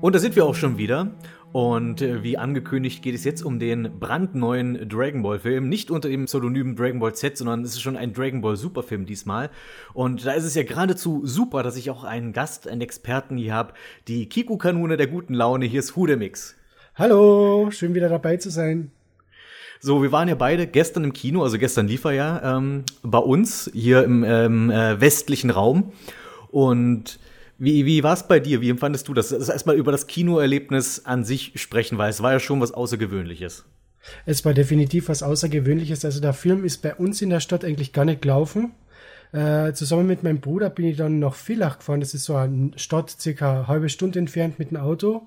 Und da sind wir auch schon wieder. Und äh, wie angekündigt geht es jetzt um den brandneuen Dragon Ball Film. Nicht unter dem Pseudonym Dragon Ball Z, sondern es ist schon ein Dragon Ball Superfilm diesmal. Und da ist es ja geradezu super, dass ich auch einen Gast, einen Experten hier habe. Die Kiku-Kanone der guten Laune. Hier ist Hudemix. Hallo, schön wieder dabei zu sein. So, wir waren ja beide gestern im Kino, also gestern lief er ja ähm, bei uns hier im ähm, äh, westlichen Raum. Und wie, wie war es bei dir? Wie empfandest du das? Also erstmal über das Kinoerlebnis an sich sprechen, weil es war ja schon was Außergewöhnliches. Es war definitiv was Außergewöhnliches. Also der Film ist bei uns in der Stadt eigentlich gar nicht gelaufen. Äh, zusammen mit meinem Bruder bin ich dann nach Villach gefahren. Das ist so eine Stadt, circa eine halbe Stunde entfernt mit dem Auto.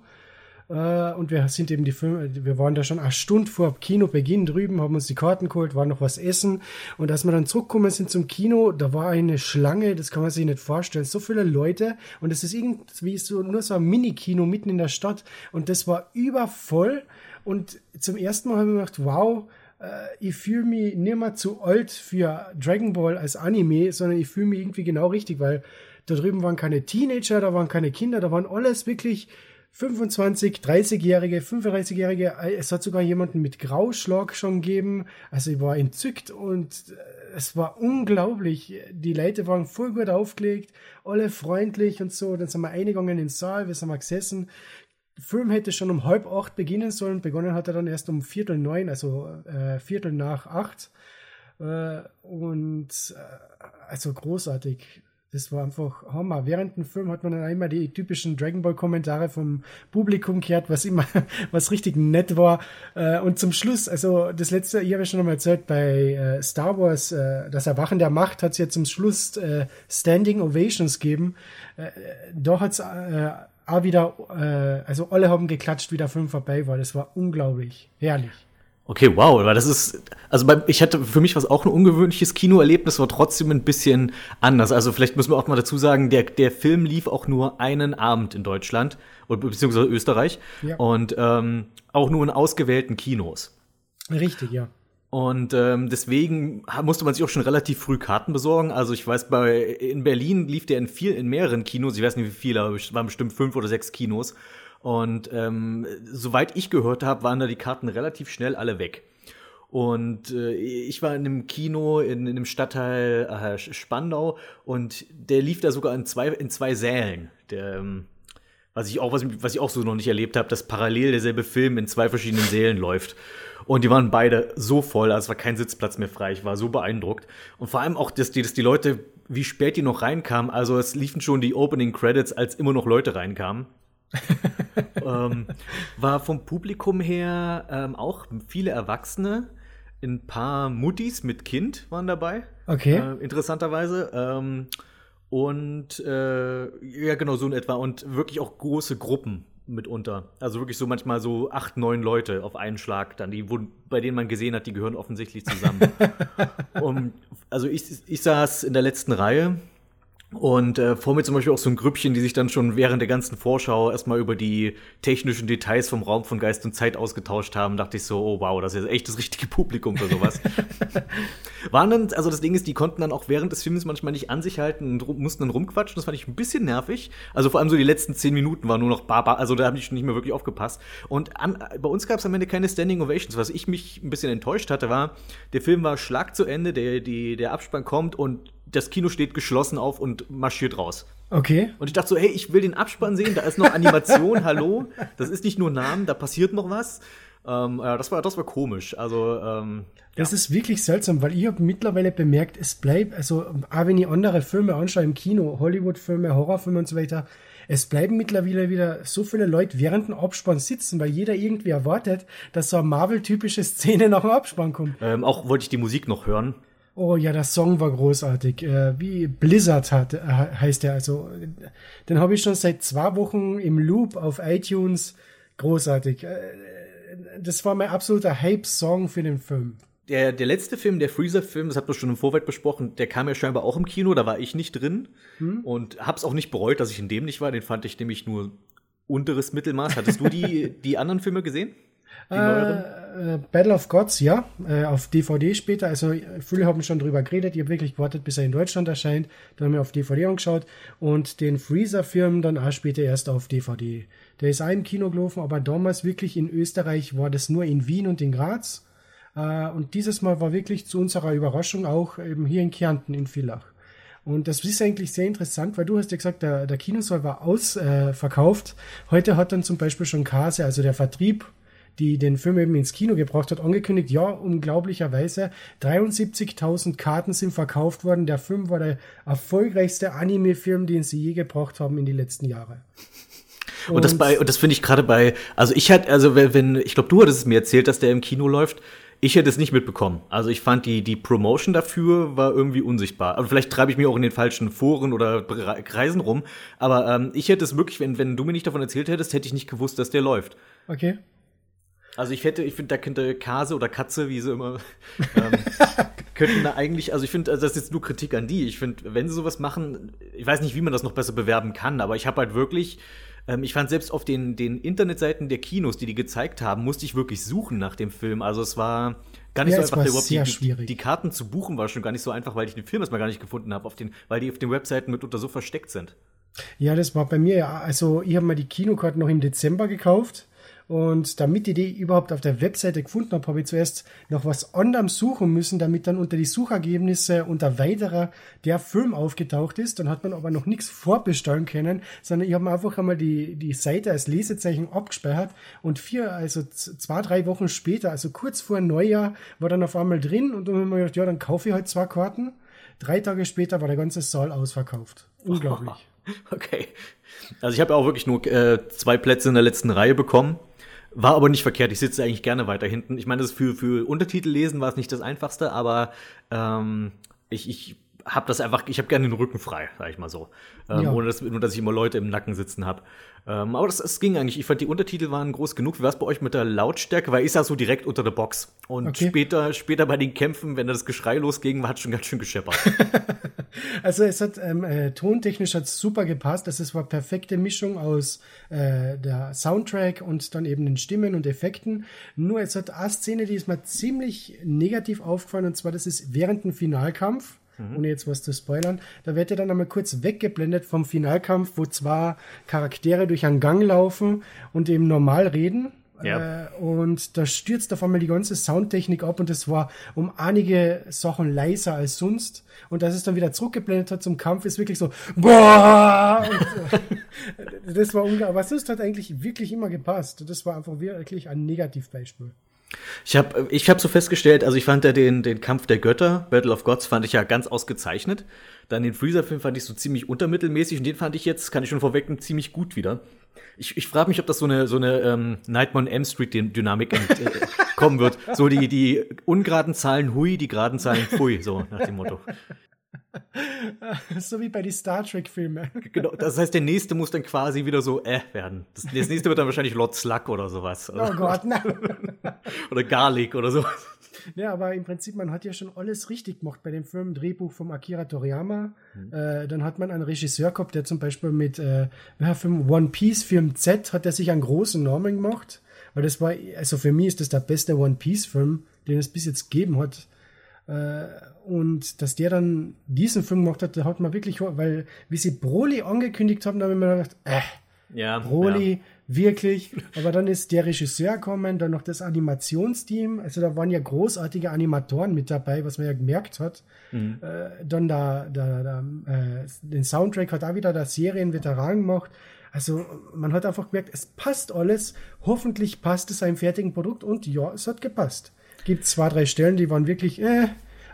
Äh, und wir sind eben die Filme, wir waren da schon eine Stunde vor Kinobeginn drüben, haben uns die Karten geholt, waren noch was essen. Und als wir dann zurückgekommen sind zum Kino, da war eine Schlange, das kann man sich nicht vorstellen. So viele Leute. Und es ist irgendwie so, nur so ein Mini-Kino mitten in der Stadt. Und das war übervoll. Und zum ersten Mal habe ich gedacht, wow, äh, ich fühle mich nicht mehr zu alt für Dragon Ball als Anime, sondern ich fühle mich irgendwie genau richtig, weil da drüben waren keine Teenager, da waren keine Kinder, da waren alles wirklich 25, 30-Jährige, 35-Jährige, es hat sogar jemanden mit Grauschlag schon gegeben. Also ich war entzückt und äh, es war unglaublich. Die Leute waren voll gut aufgelegt, alle freundlich und so. Dann sind wir eingegangen in den Saal, wir sind mal gesessen. Der Film hätte schon um halb acht beginnen sollen. Begonnen hat er dann erst um viertel neun, also äh, viertel nach acht. Äh, und äh, also großartig. Das war einfach Hammer. Während dem Film hat man dann einmal die typischen Dragon Ball Kommentare vom Publikum gehört, was immer, was richtig nett war. Äh, und zum Schluss, also das letzte, ich habe ja schon einmal erzählt, bei äh, Star Wars, äh, das Erwachen der Macht hat es ja zum Schluss Standing Ovations gegeben. Da hat es auch wieder, also alle haben geklatscht, wie der Film vorbei war. Das war unglaublich. Herrlich. Okay, wow, aber das ist, also bei, ich hatte für mich was auch ein ungewöhnliches Kinoerlebnis, war trotzdem ein bisschen anders. Also vielleicht müssen wir auch mal dazu sagen, der, der Film lief auch nur einen Abend in Deutschland beziehungsweise Österreich ja. und ähm, auch nur in ausgewählten Kinos. Richtig, ja. Und ähm, deswegen musste man sich auch schon relativ früh Karten besorgen. Also ich weiß, bei in Berlin lief der in viel, in mehreren Kinos. Ich weiß nicht wie viele, aber es waren bestimmt fünf oder sechs Kinos. Und ähm, soweit ich gehört habe, waren da die Karten relativ schnell alle weg. Und äh, ich war in einem Kino in, in einem Stadtteil äh, Spandau und der lief da sogar in zwei, in zwei Sälen. Der, ähm, was ich auch, was, was ich auch so noch nicht erlebt habe, dass parallel derselbe Film in zwei verschiedenen Sälen läuft. Und die waren beide so voll, also es war kein Sitzplatz mehr frei. Ich war so beeindruckt. Und vor allem auch, dass die, dass die Leute, wie spät die noch reinkamen. Also es liefen schon die Opening Credits, als immer noch Leute reinkamen. ähm, war vom Publikum her ähm, auch viele Erwachsene, ein paar Muttis mit Kind waren dabei. Okay. Äh, interessanterweise. Ähm, und äh, ja, genau so in etwa. Und wirklich auch große Gruppen mitunter. Also wirklich so manchmal so acht, neun Leute auf einen Schlag dann, die, wo, bei denen man gesehen hat, die gehören offensichtlich zusammen. um, also ich, ich saß in der letzten Reihe und äh, vor mir zum Beispiel auch so ein Grüppchen, die sich dann schon während der ganzen Vorschau erstmal über die technischen Details vom Raum von Geist und Zeit ausgetauscht haben, dachte ich so, oh wow, das ist echt das richtige Publikum für sowas. Waren dann, also das Ding ist, die konnten dann auch während des Films manchmal nicht an sich halten und mussten dann rumquatschen. Das fand ich ein bisschen nervig. Also vor allem so die letzten zehn Minuten war nur noch Baba, also da habe ich schon nicht mehr wirklich aufgepasst. Und an, bei uns gab es am Ende keine Standing Ovations. Was ich mich ein bisschen enttäuscht hatte, war, der Film war Schlag zu Ende, der, die, der Abspann kommt und das Kino steht geschlossen auf und marschiert raus. Okay. Und ich dachte so, hey, ich will den Abspann sehen, da ist noch Animation, hallo, das ist nicht nur Namen, da passiert noch was. Ähm, das war, das war komisch. Also, ähm, das ja. ist wirklich seltsam, weil ich habe mittlerweile bemerkt, es bleibt, also auch wenn ich andere Filme anschaue im Kino, Hollywood-Filme, Horrorfilme und so weiter, es bleiben mittlerweile wieder so viele Leute während dem Abspann sitzen, weil jeder irgendwie erwartet, dass so eine Marvel-typische Szene nach dem Abspann kommt. Ähm, auch wollte ich die Musik noch hören. Oh ja, der Song war großartig. Äh, wie Blizzard hat, äh, heißt er. Also, den habe ich schon seit zwei Wochen im Loop auf iTunes. Großartig. Äh, das war mein absoluter Hype-Song für den Film. Der, der letzte Film, der Freezer-Film, das habt ihr schon im Vorfeld besprochen, der kam ja scheinbar auch im Kino, da war ich nicht drin hm? und hab's auch nicht bereut, dass ich in dem nicht war. Den fand ich nämlich nur unteres Mittelmaß. Hattest du die, die anderen Filme gesehen? Die neueren? Äh, Battle of Gods, ja, äh, auf DVD später. Also viele haben schon drüber geredet. Ich habe wirklich gewartet, bis er in Deutschland erscheint. Dann haben wir auf DVD angeschaut und den Freezer-Film dann auch später erst auf DVD. Der ist auch im Kino gelaufen, aber damals wirklich in Österreich war das nur in Wien und in Graz. Äh, und dieses Mal war wirklich zu unserer Überraschung auch eben hier in Kärnten in Villach. Und das ist eigentlich sehr interessant, weil du hast ja gesagt, der, der Kinosaal war ausverkauft. Äh, Heute hat dann zum Beispiel schon Kase, also der Vertrieb die den Film eben ins Kino gebracht hat, angekündigt, ja, unglaublicherweise 73.000 Karten sind verkauft worden. Der Film war der erfolgreichste Anime-Film, den sie je gebracht haben in die letzten Jahre. Und, und das bei, und das finde ich gerade bei, also ich hatte, also wenn, ich glaube, du hattest es mir erzählt, dass der im Kino läuft. Ich hätte es nicht mitbekommen. Also ich fand die, die Promotion dafür war irgendwie unsichtbar. Aber vielleicht treibe ich mich auch in den falschen Foren oder Kreisen rum. Aber ähm, ich hätte es wirklich, wenn, wenn du mir nicht davon erzählt hättest, hätte ich nicht gewusst, dass der läuft. Okay. Also ich hätte, ich finde, da könnte Kase oder Katze, wie sie immer, ähm, könnten da eigentlich, also ich finde, also das ist jetzt nur Kritik an die. Ich finde, wenn sie sowas machen, ich weiß nicht, wie man das noch besser bewerben kann, aber ich habe halt wirklich, ähm, ich fand selbst auf den, den Internetseiten der Kinos, die die gezeigt haben, musste ich wirklich suchen nach dem Film. Also es war gar nicht Ja, so einfach, überhaupt die, die Karten zu buchen, war schon gar nicht so einfach, weil ich den Film erstmal gar nicht gefunden habe, auf den, weil die auf den Webseiten mitunter so versteckt sind. Ja, das war bei mir ja, also ich habe mir die Kinokarten noch im Dezember gekauft. Und damit ich die überhaupt auf der Webseite gefunden habe, habe ich zuerst noch was anderem suchen müssen, damit dann unter die Suchergebnisse unter weiterer der Film aufgetaucht ist. Dann hat man aber noch nichts vorbestellen können, sondern ich habe mir einfach einmal die, die Seite als Lesezeichen abgespeichert und vier, also zwei, drei Wochen später, also kurz vor Neujahr, war dann auf einmal drin und dann habe ich mir gedacht, ja, dann kaufe ich halt zwei Karten. Drei Tage später war der ganze Saal ausverkauft. Unglaublich. Okay. Also ich habe auch wirklich nur äh, zwei Plätze in der letzten Reihe bekommen. War aber nicht verkehrt. Ich sitze eigentlich gerne weiter hinten. Ich meine, das für, für Untertitel lesen war es nicht das Einfachste, aber ähm, ich, ich habe das einfach, ich habe gerne den Rücken frei, sag ich mal so. Ähm, Ja. Ohne dass, nur, dass ich immer Leute im Nacken sitzen habe. Ähm, aber das, das ging eigentlich. Ich fand, die Untertitel waren groß genug. Wie war es bei euch mit der Lautstärke? Weil ich saß so direkt unter der Box. Und Okay. später, später bei den Kämpfen, wenn das Geschrei losging, hat schon ganz schön gescheppert. Also es hat ähm, äh, tontechnisch hat super gepasst. Also es war perfekte Mischung aus äh, der Soundtrack und dann eben den Stimmen und Effekten. Nur es hat eine Szene, die ist mir ziemlich negativ aufgefallen und zwar das ist während dem Finalkampf. Ohne jetzt was zu spoilern. Da wird ja dann einmal kurz weggeblendet vom Finalkampf, wo zwei Charaktere durch einen Gang laufen und eben normal reden. Ja. Äh, und da stürzt auf einmal die ganze Soundtechnik ab und es war um einige Sachen leiser als sonst. Und als es dann wieder zurückgeblendet hat zum Kampf, ist wirklich so, boah! Und, äh, das war unglaublich. Aber sonst hat eigentlich wirklich immer gepasst. Das war einfach wirklich ein Negativbeispiel. Ich habe ich hab so festgestellt, also ich fand ja den, den Kampf der Götter, Battle of Gods, fand ich ja ganz ausgezeichnet. Dann den Freezer-Film fand ich so ziemlich untermittelmäßig und den fand ich jetzt, kann ich schon vorwegnehmen, ziemlich gut wieder. Ich, ich frage mich, ob das so eine, so eine ähm, Nightmare on M Street-Dynamik ent- äh, kommen wird. So die, die ungeraden Zahlen hui, die geraden Zahlen pfui, so nach dem Motto. so wie bei den Star Trek-Filmen. Genau, das heißt, der nächste muss dann quasi wieder so äh werden. Das, das nächste wird dann wahrscheinlich Lord Slug oder sowas. Oh Gott, nein. Oder Garlic oder sowas. Ja, aber im Prinzip, man hat ja schon alles richtig gemacht bei dem Film. Drehbuch vom Akira Toriyama. Äh, dann hat man einen Regisseur gehabt, der zum Beispiel mit äh, Film One Piece, Film Z, hat er sich einen großen Namen gemacht. Weil das war, also für mich ist das der beste One Piece Film, den es bis jetzt gegeben hat. Äh, und dass der dann diesen Film gemacht hat, da hat man wirklich, weil, wie sie Broly angekündigt haben, da habe ich mir gedacht, äh, Ja, Broly, wirklich. Aber dann ist der Regisseur gekommen, dann noch das Animationsteam. Also da waren ja großartige Animatoren mit dabei, was man ja gemerkt hat. Äh, dann da, da, da äh, den Soundtrack hat auch wieder der Serienveteran gemacht. Also man hat einfach gemerkt, es passt alles. Hoffentlich passt es einem fertigen Produkt und ja, es hat gepasst. Gibt zwei, drei Stellen, die waren wirklich, äh,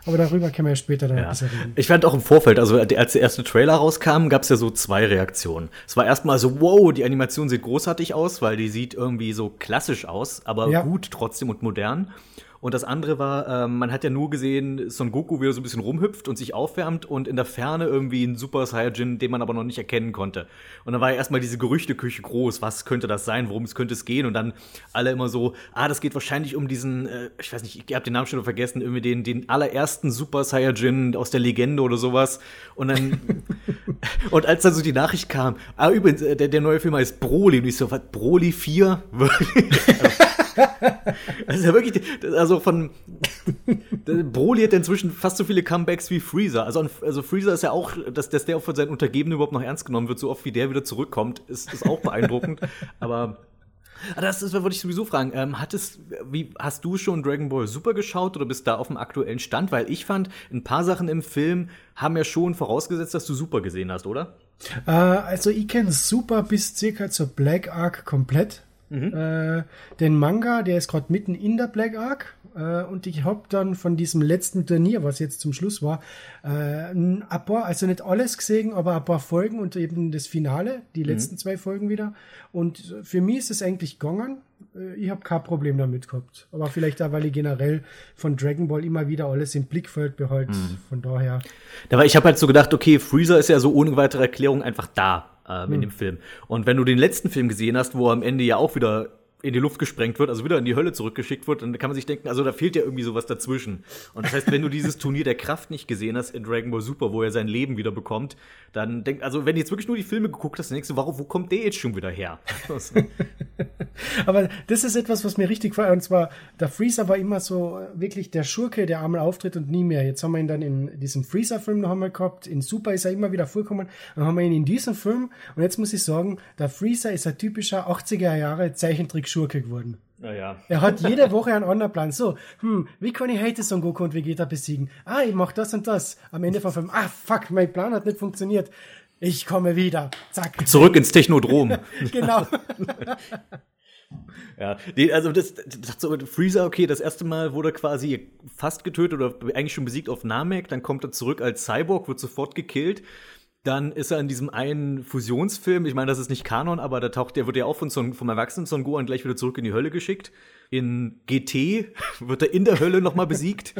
aber darüber können wir ja später dann Ja. bisschen reden. Ich fand auch im Vorfeld, also als der erste Trailer rauskam, gab es ja so zwei Reaktionen. Es war erstmal so, wow, die Animation sieht großartig aus, weil die sieht irgendwie so klassisch aus, aber Ja. gut trotzdem und modern. Und das andere war, ähm, man hat ja nur gesehen, Son Goku, wie er so ein bisschen rumhüpft und sich aufwärmt und in der Ferne irgendwie ein Super Saiyajin, den man aber noch nicht erkennen konnte. Und dann war ja erstmal diese Gerüchteküche groß, was könnte das sein, worum es könnte es gehen? Und dann alle immer so, ah, das geht wahrscheinlich um diesen, äh, ich weiß nicht, ich habe den Namen schon vergessen, irgendwie den, den allerersten Super Saiyajin aus der Legende oder sowas. Und dann, und als dann so die Nachricht kam, ah, übrigens, äh, der, der neue Film heißt Broly, und ich so, was, Broly 4? Das ist ja wirklich, also von Broly hat inzwischen fast so viele Comebacks wie Freezer. Also, also Freezer ist ja auch, dass, dass der auch von seinen Untergebenen überhaupt noch ernst genommen wird, so oft wie der wieder zurückkommt, ist, ist auch beeindruckend. Aber Ah, das, das wollte ich sowieso fragen. Ähm, hattest, wie, hast du schon Dragon Ball Super geschaut oder bist da auf dem aktuellen Stand? Weil ich fand, ein paar Sachen im Film haben ja schon vorausgesetzt, dass du Super gesehen hast, oder? Äh, also ich kenne Super bis circa zur Black Arc komplett. Mhm. Äh, den Manga, der ist gerade mitten in der Black Arc. Äh, und ich habe dann von diesem letzten Turnier, was jetzt zum Schluss war, äh, ein paar, also nicht alles gesehen, aber ein paar Folgen und eben das Finale, die mhm. letzten zwei Folgen wieder. Und für mich ist es eigentlich gegangen. Äh, ich habe kein Problem damit gehabt. Aber vielleicht auch, weil ich generell von Dragon Ball immer wieder alles im Blickfeld behalte. Mhm. Von daher. Aber ich habe halt so gedacht, okay, Freezer ist ja so ohne weitere Erklärung einfach da ähm, in hm. dem Film. Und wenn du den letzten Film gesehen hast, wo am Ende ja auch wieder in die Luft gesprengt wird, also wieder in die Hölle zurückgeschickt wird, dann kann man sich denken, also da fehlt ja irgendwie sowas dazwischen. Und das heißt, wenn du dieses Turnier der Kraft nicht gesehen hast in Dragon Ball Super, wo er sein Leben wieder bekommt, dann denk, also wenn du jetzt wirklich nur die Filme geguckt hast, dann denkst du, warum, wo kommt der jetzt schon wieder her? Aber das ist etwas, was mir richtig gefällt. Und zwar, der Freezer war immer so wirklich der Schurke, der einmal auftritt und nie mehr. Jetzt haben wir ihn dann in diesem Freezer-Film noch einmal gehabt. In Super ist er immer wieder vorgekommen. Dann haben wir ihn in diesem Film. Und jetzt muss ich sagen, der Freezer ist ein typischer 80er Jahre Zeichentrick-Schurke geworden. Naja. Er hat jede Woche einen anderen Plan. So, hm, wie kann ich heute Son Goku und Vegeta besiegen? Ah, ich mach das und das. Am Ende vom Film, ah, fuck, mein Plan hat nicht funktioniert. Ich komme wieder. Zack. Zurück ins Technodrom. genau. Ja, also das, das so Freezer, okay, das erste Mal wurde quasi fast getötet oder eigentlich schon besiegt auf Namek, dann kommt er zurück als Cyborg, wird sofort gekillt. Dann ist er in diesem einen Fusionsfilm, ich meine, das ist nicht Kanon, aber da taucht der wird ja auch von Son, vom erwachsenen Son Gohan gleich wieder zurück in die Hölle geschickt. In GT wird er in der Hölle nochmal besiegt.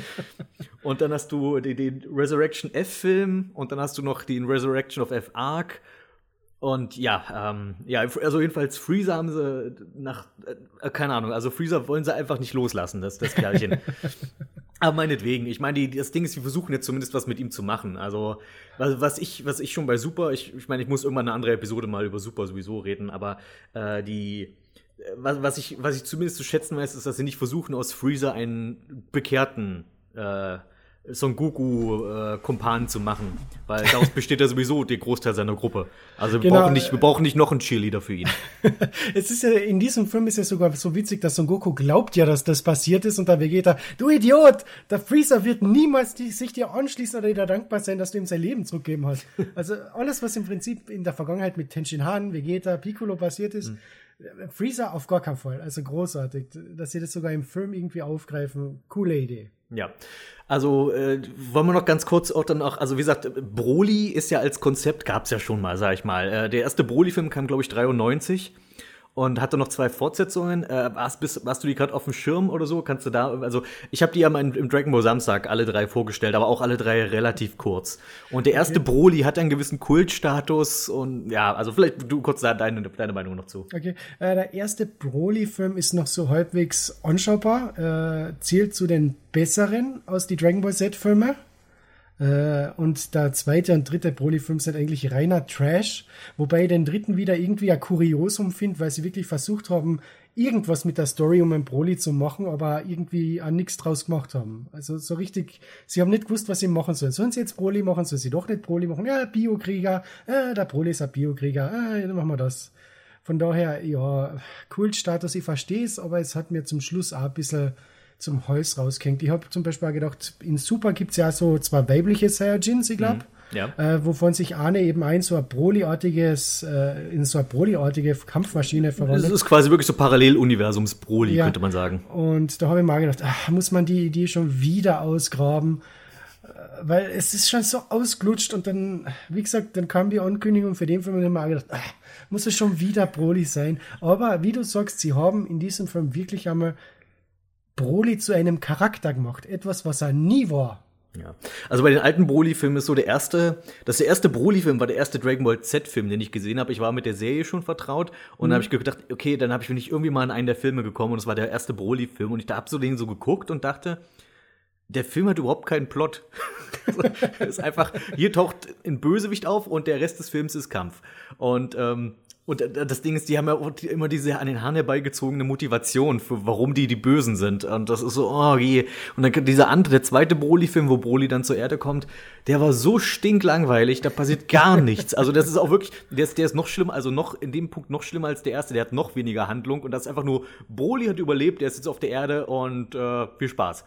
und dann hast du den, den Resurrection F-Film und dann hast du noch den Resurrection of F Arc und ja, ähm, ja, also jedenfalls Freezer haben sie nach, äh, keine Ahnung, also Freezer wollen sie einfach nicht loslassen, das, das Kerlchen. Aber meinetwegen, ich meine, das Ding ist, wir versuchen jetzt zumindest was mit ihm zu machen. Also, was ich, was ich schon bei Super, ich, ich meine, ich muss irgendwann eine andere Episode mal über Super sowieso reden, aber äh, die, was, was, ich, was ich zumindest zu schätzen weiß, ist, dass sie nicht versuchen, aus Freezer einen bekehrten äh, Son Goku-Kumpan äh, zu machen. Weil daraus besteht ja sowieso der Großteil seiner Gruppe. Also wir, genau. brauchen, nicht, wir brauchen nicht noch einen Cheerleader für ihn. es ist ja, in diesem Film ist ja sogar so witzig, dass Son Goku glaubt ja, dass das passiert ist und der Vegeta, du Idiot, der Freezer wird niemals die, sich dir anschließen oder dir dankbar sein, dass du ihm sein Leben zurückgeben hast. Also alles, was im Prinzip in der Vergangenheit mit Tenshin Han, Vegeta, Piccolo passiert ist, mhm. Freezer auf gar keinen Fall. Also großartig, dass sie das sogar im Film irgendwie aufgreifen. Coole Idee. Ja. Also äh, wollen wir noch ganz kurz auch dann auch, also wie gesagt, Broly ist ja als Konzept, gab es ja schon mal, sag ich mal. Äh, der erste Broly-Film kam, glaube ich, 93 und hatte noch zwei Fortsetzungen. Äh, warst, bist, warst du die gerade auf dem Schirm oder so? Kannst du da, also ich habe die ja mal im Dragon Ball Samstag alle drei vorgestellt, aber auch alle drei relativ kurz. Und der erste okay. Broly hat einen gewissen Kultstatus und ja, also vielleicht du kurz da deine, deine Meinung noch zu. Okay, äh, der erste Broly-Film ist noch so halbwegs anschaubar, äh, zählt zu den besseren aus die Dragon Ball Z-Filme. Äh, und der zweite und dritte Broly-Film sind eigentlich reiner Trash, wobei ich den dritten wieder irgendwie ein Kuriosum finde, weil sie wirklich versucht haben, irgendwas mit der Story um ein Broly zu machen, aber irgendwie auch nichts draus gemacht haben. Also so richtig, sie haben nicht gewusst, was sie machen sollen. Sollen sie jetzt Broly machen, sollen sie doch nicht Broly machen? Ja, Biokrieger, äh, der Broly ist ein Biokrieger, äh, dann machen wir das. Von daher, ja, Kultstatus, ich verstehe es, aber es hat mir zum Schluss auch ein bisschen zum Hals rausgehängt. Ich habe zum Beispiel auch gedacht, in Super gibt es ja so zwei weibliche Saiyajins, ich glaube. Mhm. Ja. Äh, wovon sich eine eben ein so ein Broly-artiges, äh, in so eine Broly-artige Kampfmaschine verwandelt. Das ist quasi wirklich so Paralleluniversums Broly, ja. könnte man sagen. Und da habe ich mal gedacht, ach, muss man die Idee schon wieder ausgraben? Äh, weil es ist schon so ausglutscht und dann, wie gesagt, dann kam die Ankündigung für den Film und dann habe ich gedacht, ach, muss es schon wieder Broly sein. Aber wie du sagst, sie haben in diesem Film wirklich einmal Broly zu einem Charakter gemacht. Etwas, was er nie war. Ja. Also bei den alten Broly-Filmen ist so der erste, das der erste Broly-Film war der erste Dragon Ball Z-Film, den ich gesehen habe. Ich war mit der Serie schon vertraut und mhm. habe ich gedacht, okay, dann habe ich bin ich irgendwie mal in einen der Filme gekommen und es war der erste Broly-Film und ich habe so den so geguckt und dachte, der Film hat überhaupt keinen Plot. ist einfach, hier taucht ein Bösewicht auf und der Rest des Films ist Kampf. Und ähm, Und äh, das Ding ist, die haben ja immer diese an den Haaren herbeigezogene Motivation, für warum die die Bösen sind. Und das ist so, oh je. Und dann dieser andere, der zweite Broly-Film, wo Broly dann zur Erde kommt, der war so stinklangweilig, da passiert gar nichts. Also das ist auch wirklich, der ist, der ist noch schlimmer, also noch in dem Punkt noch schlimmer als der erste, der hat noch weniger Handlung. Und das ist einfach nur, Broly hat überlebt, der ist jetzt auf der Erde und äh, viel Spaß.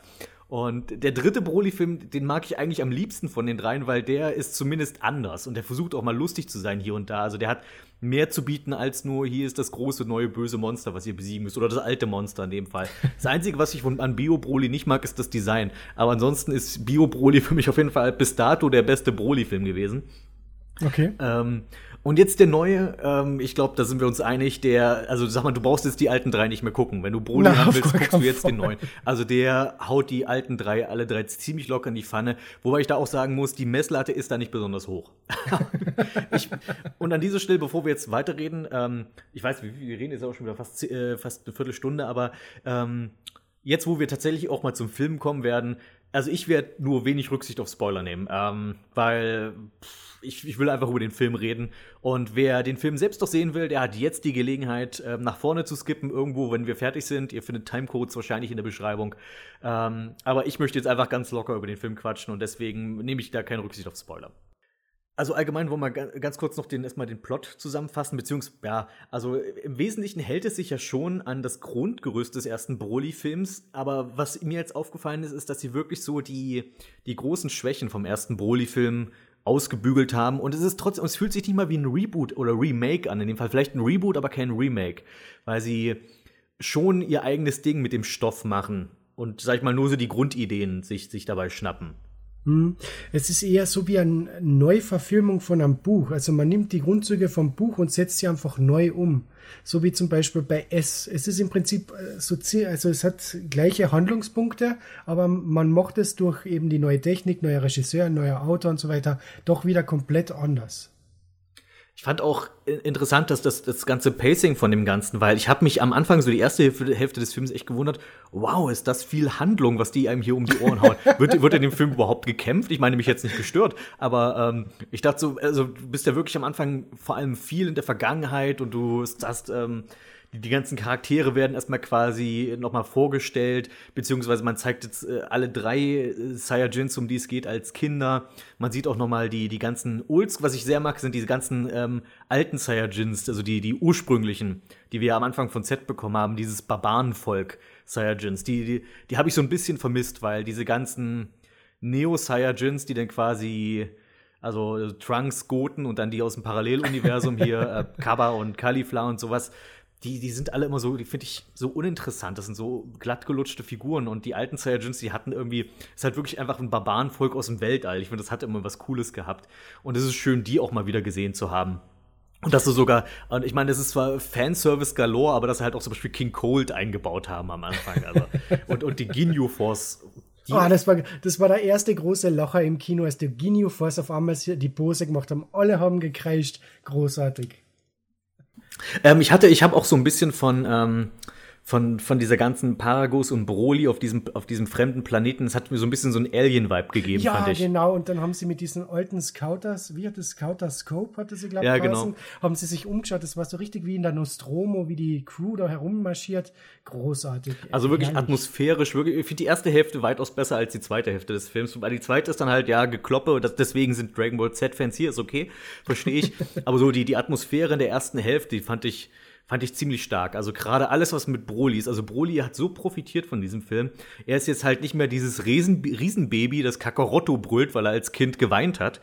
Und der dritte Broly-Film, den mag ich eigentlich am liebsten von den dreien, weil der ist zumindest anders und der versucht auch mal lustig zu sein hier und da. Also der hat mehr zu bieten als nur, hier ist das große neue böse Monster, was ihr besiegen müsst. Oder das alte Monster in dem Fall. Das Einzige, was ich von, an Bio Broly nicht mag, ist das Design. Aber ansonsten ist Bio Broly für mich auf jeden Fall bis dato der beste Broly-Film gewesen. Okay. Ähm, und jetzt der neue, ähm, ich glaube, da sind wir uns einig, der, also sag mal, du brauchst jetzt die alten drei nicht mehr gucken. Wenn du Broly Na, haben willst, guckst du jetzt den neuen. Also der haut die alten drei, alle drei ziemlich locker in die Pfanne. Wobei ich da auch sagen muss, die Messlatte ist da nicht besonders hoch. ich, und an dieser Stelle, bevor wir jetzt weiterreden, ähm, ich weiß, wir, wir reden jetzt auch schon wieder fast, äh, fast eine Viertelstunde, aber ähm, jetzt, wo wir tatsächlich auch mal zum Film kommen werden, also ich werde nur wenig Rücksicht auf Spoiler nehmen, ähm, weil pff, ich, ich will einfach über den Film reden. Und wer den Film selbst doch sehen will, der hat jetzt die Gelegenheit, ähm, nach vorne zu skippen, irgendwo, wenn wir fertig sind. Ihr findet Timecodes wahrscheinlich in der Beschreibung. Ähm, aber ich möchte jetzt einfach ganz locker über den Film quatschen und deswegen nehme ich da keine Rücksicht auf Spoiler. Also allgemein wollen wir ganz kurz noch den, erstmal den Plot zusammenfassen, beziehungsweise, ja, also im Wesentlichen hält es sich ja schon an das Grundgerüst des ersten Broly-Films, aber was mir jetzt aufgefallen ist, ist, dass sie wirklich so die, die großen Schwächen vom ersten Broly-Film ausgebügelt haben. Und es ist trotzdem, es fühlt sich nicht mal wie ein Reboot oder Remake an. In dem Fall vielleicht ein Reboot, aber kein Remake. Weil sie schon ihr eigenes Ding mit dem Stoff machen und, sag ich mal, nur so die Grundideen sich, sich dabei schnappen. Hm. Es ist eher so wie eine Neuverfilmung von einem Buch. Also man nimmt die Grundzüge vom Buch und setzt sie einfach neu um. So wie zum Beispiel bei S. Es ist im Prinzip äh, so, also es hat gleiche Handlungspunkte, aber man macht es durch eben die neue Technik, neuer Regisseur, neuer Autor und so weiter doch wieder komplett anders. Ich fand auch interessant, dass das, das ganze Pacing von dem Ganzen, weil ich habe mich am Anfang, so die erste Hälfte des Films, echt gewundert, wow, ist das viel Handlung, was die einem hier um die Ohren hauen. wird, wird in dem Film überhaupt gekämpft? Ich meine, mich jetzt nicht gestört, aber ähm, ich dachte so, also du bist ja wirklich am Anfang vor allem viel in der Vergangenheit und du hast ähm, die, ganzen Charaktere werden erstmal quasi nochmal vorgestellt, beziehungsweise man zeigt jetzt äh, alle drei äh, Saiyajins, um die es geht, als Kinder. Man sieht auch nochmal die, die ganzen Ults, was ich sehr mag, sind diese ganzen ähm, alten Saiyajins, also die, die ursprünglichen, die wir am Anfang von Z bekommen haben, dieses Barbarenvolk Saiyajins. Die, die, die habe ich so ein bisschen vermisst, weil diese ganzen Neo-Saiyajins, die dann quasi also Trunks, Goten und dann die aus dem Paralleluniversum hier, äh, Kaba und Caulifla und sowas, die, die sind alle immer so, die finde ich so uninteressant. Das sind so glattgelutschte Figuren und die alten Saiyajins, die hatten irgendwie, ist halt wirklich einfach ein Barbarenvolk aus dem Weltall. Ich finde, das hat immer was Cooles gehabt. Und es ist schön, die auch mal wieder gesehen zu haben. Und dass du sogar, und ich meine, das ist zwar Fanservice galore, aber dass sie halt auch zum Beispiel King Cold eingebaut haben am Anfang. Also, und, und die Ginyu Force. Die oh, das war, das war der erste große Locher im Kino, als die Ginyu Force auf einmal die Pose gemacht haben. Alle haben gekreischt. Großartig. Ähm, ich hatte, ich habe auch so ein bisschen von ähm, von, von dieser ganzen Paragos und Broly auf diesem, auf diesem fremden Planeten. Es hat mir so ein bisschen so ein Alien-Vibe gegeben, ja, fand ich. Ja, genau. Und dann haben sie mit diesen alten Scouters, wie hat das Scouter Scope, hatte sie, glaube ich, ja, genau. haben sie sich umgeschaut. Das war so richtig wie in der Nostromo, wie die Crew da herummarschiert. Großartig. Also wirklich Herrlich. atmosphärisch. Wirklich, ich finde die erste Hälfte weitaus besser als die zweite Hälfte des Films. Weil die zweite ist dann halt, ja, gekloppe. Das, deswegen sind Dragon Ball Z-Fans hier, ist okay. Verstehe ich. Aber so die, die Atmosphäre in der ersten Hälfte, die fand ich fand ich ziemlich stark. Also gerade alles, was mit Broly ist. Also Broly hat so profitiert von diesem Film. Er ist jetzt halt nicht mehr dieses Riesen Riesenbaby, das Kakarotto brüllt, weil er als Kind geweint hat,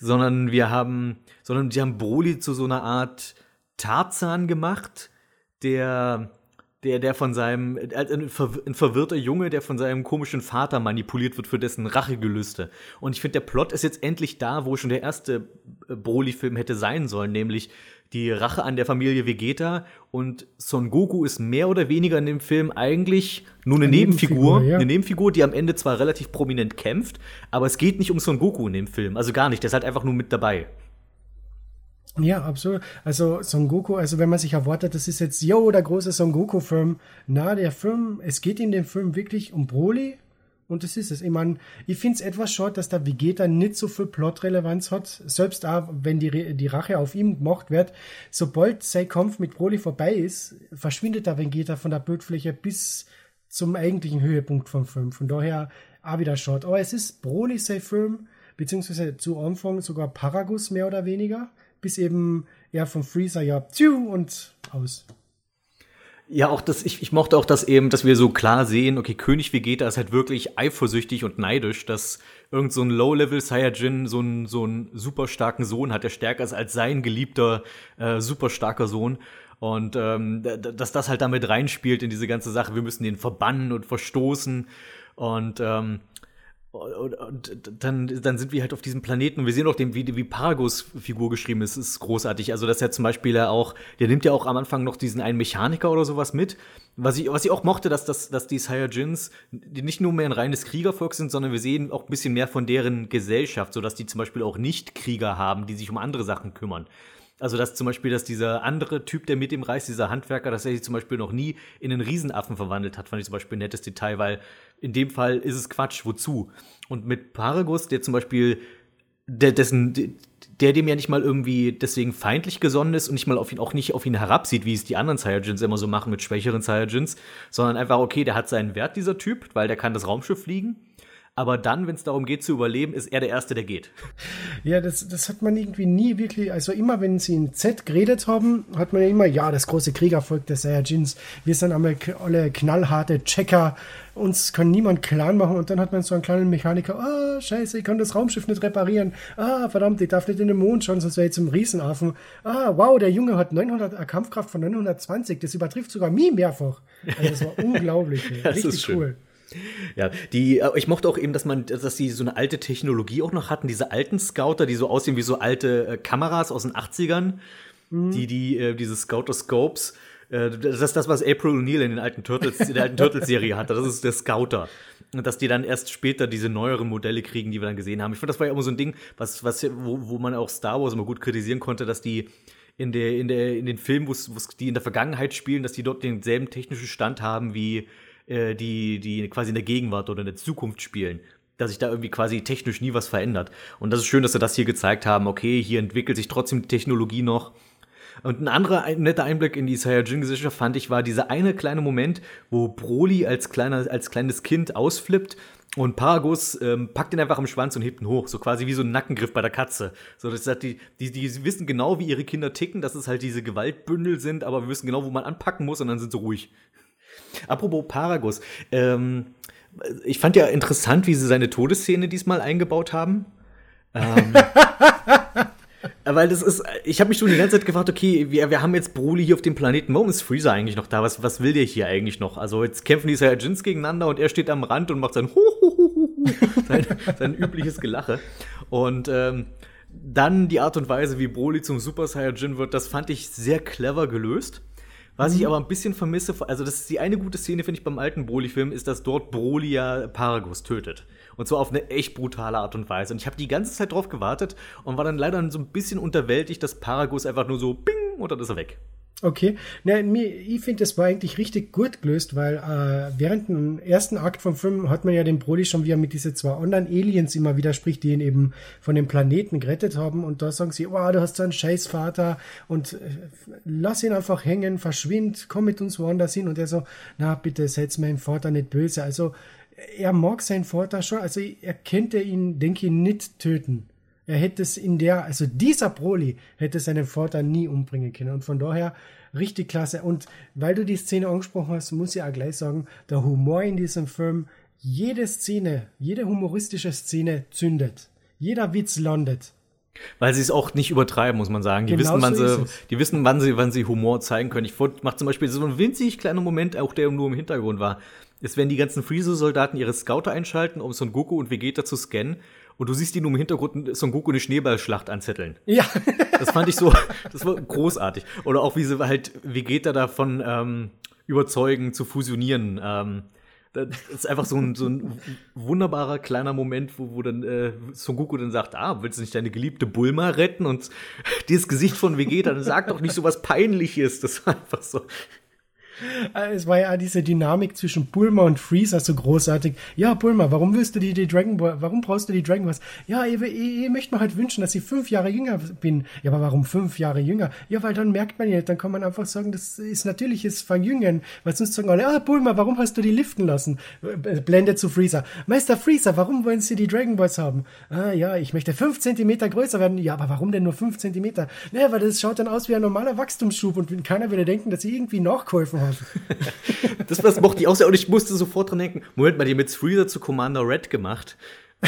sondern wir haben, sondern die haben Broly zu so einer Art Tarzan gemacht, der der, der von seinem, ein verwirrter Junge, der von seinem komischen Vater manipuliert wird für dessen Rachegelüste. Und ich finde, der Plot ist jetzt endlich da, wo schon der erste Broly-Film hätte sein sollen, nämlich die Rache an der Familie Vegeta und Son Goku ist mehr oder weniger in dem Film eigentlich nur eine, eine Nebenfigur, Nebenfigur ja. eine Nebenfigur, die am Ende zwar relativ prominent kämpft, aber es geht nicht um Son Goku in dem Film, also gar nicht, der ist halt einfach nur mit dabei. Ja, absolut. Also Son Goku, also wenn man sich erwartet, das ist jetzt, yo, der große Son Goku-Film. Na, der Film, es geht in dem Film wirklich um Broly Und das ist es. Ich meine, ich finde es etwas schade, dass der Vegeta nicht so viel Plotrelevanz hat. Selbst auch, wenn die, die Rache auf ihm gemacht wird. Sobald sein Kampf mit Broly vorbei ist, verschwindet der Vegeta von der Bildfläche bis zum eigentlichen Höhepunkt vom Film. Von daher auch wieder schade. Aber es ist Broly sein Film, beziehungsweise zu Anfang sogar Paragus mehr oder weniger, bis eben er von Freezer ja tschu und aus. Ja, auch das, ich, ich mochte auch das eben, dass wir so klar sehen, okay, König Vegeta ist halt wirklich eifersüchtig und neidisch, dass irgend so ein Low-Level Saiyajin so einen so einen super starken Sohn hat, der stärker ist als sein geliebter, äh, super starker Sohn. Und ähm, dass das halt damit reinspielt in diese ganze Sache, wir müssen den verbannen und verstoßen. Und ähm, und, und, dann, dann sind wir halt auf diesem Planeten und wir sehen auch, dem, wie, wie Paragos Figur geschrieben ist, ist großartig. Also, dass er zum Beispiel ja auch, der nimmt ja auch am Anfang noch diesen einen Mechaniker oder sowas mit. Was ich, was ich auch mochte, dass, dass, dass die Saiyajins nicht nur mehr ein reines Kriegervolk sind, sondern wir sehen auch ein bisschen mehr von deren Gesellschaft, sodass die zum Beispiel auch nicht Krieger haben, die sich um andere Sachen kümmern. Also, dass zum Beispiel, dass dieser andere Typ, der mit ihm reist, dieser Handwerker, dass er sich zum Beispiel noch nie in einen Riesenaffen verwandelt hat, fand ich zum Beispiel ein nettes Detail, weil in dem Fall ist es Quatsch, wozu? Und mit Paragus, der zum Beispiel, der, dessen, der dem ja nicht mal irgendwie deswegen feindlich gesonnen ist und nicht mal auf ihn, auch nicht auf ihn herabsieht, wie es die anderen Saiyajins immer so machen mit schwächeren Saiyajins, sondern einfach, okay, der hat seinen Wert, dieser Typ, weil der kann das Raumschiff fliegen aber dann, wenn es darum geht zu überleben, ist er der Erste, der geht. Ja, das, das hat man irgendwie nie wirklich, also immer wenn sie in Z geredet haben, hat man ja immer, ja, das große Kriegervolk der Saiyajins, wir sind alle, alle knallharte Checker, uns kann niemand klar machen und dann hat man so einen kleinen Mechaniker, ah, oh, scheiße, ich kann das Raumschiff nicht reparieren, ah, verdammt, ich darf nicht in den Mond schauen, sonst wäre ich zum Riesenaffen, ah, wow, der Junge hat 900, eine Kampfkraft von 920, das übertrifft sogar mich mehrfach. Also das war unglaublich, das richtig cool. Ja, die, äh, ich mochte auch eben, dass man, dass sie so eine alte Technologie auch noch hatten, diese alten Scouter, die so aussehen wie so alte äh, Kameras aus den 80ern, mhm. die, die, äh, diese Scouter-Scopes. Äh, das ist das, was April O'Neil in den alten Turtles, in der alten Turtles-Serie hatte. Das ist der Scouter. Und dass die dann erst später diese neueren Modelle kriegen, die wir dann gesehen haben. Ich fand, das war ja immer so ein Ding, was, was, wo, wo man auch Star Wars immer gut kritisieren konnte, dass die in der, in der, in den Filmen, wo die in der Vergangenheit spielen, dass die dort denselben technischen Stand haben wie äh, die, die quasi in der Gegenwart oder in der Zukunft spielen. Dass sich da irgendwie quasi technisch nie was verändert. Und das ist schön, dass sie das hier gezeigt haben. Okay, hier entwickelt sich trotzdem die Technologie noch. Und ein anderer netter Einblick in die Saiyajin-Gesellschaft fand ich, war dieser eine kleine Moment, wo Broly als, kleiner, als kleines Kind ausflippt und Paragus ähm, packt ihn einfach am Schwanz und hebt ihn hoch, so quasi wie so ein Nackengriff bei der Katze. So, das hat die, die, die wissen genau, wie ihre Kinder ticken, dass es halt diese Gewaltbündel sind, aber wir wissen genau, wo man anpacken muss und dann sind sie ruhig. Apropos Paragus, ähm, ich fand ja interessant, wie sie seine Todesszene diesmal eingebaut haben. Ähm, weil das ist, ich habe mich schon die ganze Zeit gefragt, okay, wir, wir haben jetzt Broly hier auf dem Planeten, warum ist Freezer eigentlich noch da? Was, was will der hier eigentlich noch? Also jetzt kämpfen die Saiyajins gegeneinander und er steht am Rand und macht sein sein, sein übliches Gelache. Und ähm, dann die Art und Weise, wie Broly zum Super Saiyajin wird, das fand ich sehr clever gelöst. Was mhm. ich aber ein bisschen vermisse, also das ist die eine gute Szene, finde ich, beim alten Broly-Film, ist, dass dort Broly ja Paragus tötet. Und zwar auf eine echt brutale Art und Weise. Und ich habe die ganze Zeit drauf gewartet und war dann leider so ein bisschen unterwältigt, dass Paragus einfach nur so bing und dann ist er weg. Okay, Na, mir, ich finde, das war eigentlich richtig gut gelöst, weil äh, während dem ersten Akt vom Film hat man ja den Brody schon wieder mit diese zwei anderen Aliens immer wieder spricht, die ihn eben von dem Planeten gerettet haben. Und da sagen sie, wow, du hast so einen Scheißvater und äh, lass ihn einfach hängen, verschwind, komm mit uns woanders hin. Und er so, na bitte, setz meinen Vater nicht böse, also er mag seinen Vater schon, also er könnte ihn, denke ich, nicht töten. Er hätte es in der, also dieser Broly hätte seinen Vater nie umbringen können. Und von daher richtig klasse. Und weil du die Szene angesprochen hast, muss ich auch gleich sagen, der Humor in diesem Film, jede Szene, jede humoristische Szene zündet. Jeder Witz landet. Weil sie es auch nicht übertreiben, muss man sagen. Die genau wissen, wann so sie, die wissen, wann sie, wann sie Humor zeigen können. Ich mache zum Beispiel so einen winzig kleinen Moment, auch der nur im Hintergrund war, ist, wenn die ganzen Freezer-Soldaten ihre Scouter einschalten, um Son Goku und Vegeta zu scannen und du siehst ihn nur im Hintergrund Son Goku eine Schneeballschlacht anzetteln. Ja. Das fand ich so, das war großartig. Oder auch wie sie halt Vegeta davon ähm, überzeugen, zu fusionieren. Ähm, das ist einfach so ein, so ein wunderbarer kleiner Moment, wo, wo dann äh, Son Goku dann sagt, ah, willst du nicht deine geliebte Bulma retten? Und dieses Gesicht von Vegeta, dann sag doch nicht so was Peinliches. Das war einfach so. Äh, es war ja diese Dynamik zwischen Bulma und Freezer so großartig. Ja, Bulma, warum willst du die, die Dragon Ball, warum brauchst du die Dragon Balls? Ja, ich, ich, ich möchte mir halt wünschen, dass ich fünf Jahre jünger bin. Ja, aber warum fünf Jahre jünger? Ja, weil dann merkt man ja, dann kann man einfach sagen, das ist natürliches Verjüngen. Weil sonst sagen alle, ah, Bulma, warum hast du die liften lassen? Äh, Blende zu Freezer. Meister Freezer, warum wollen sie die Dragon Balls haben? Ah, ja, ich möchte fünf Zentimeter größer werden. Ja, aber warum denn nur fünf Zentimeter? Naja, weil das schaut dann aus wie ein normaler Wachstumsschub und keiner würde denken, dass sie irgendwie nachgeholfen haben. das was mochte ich auch sehr und ich musste sofort dran denken, Moment mal, die jetzt Freezer zu Commander Red gemacht.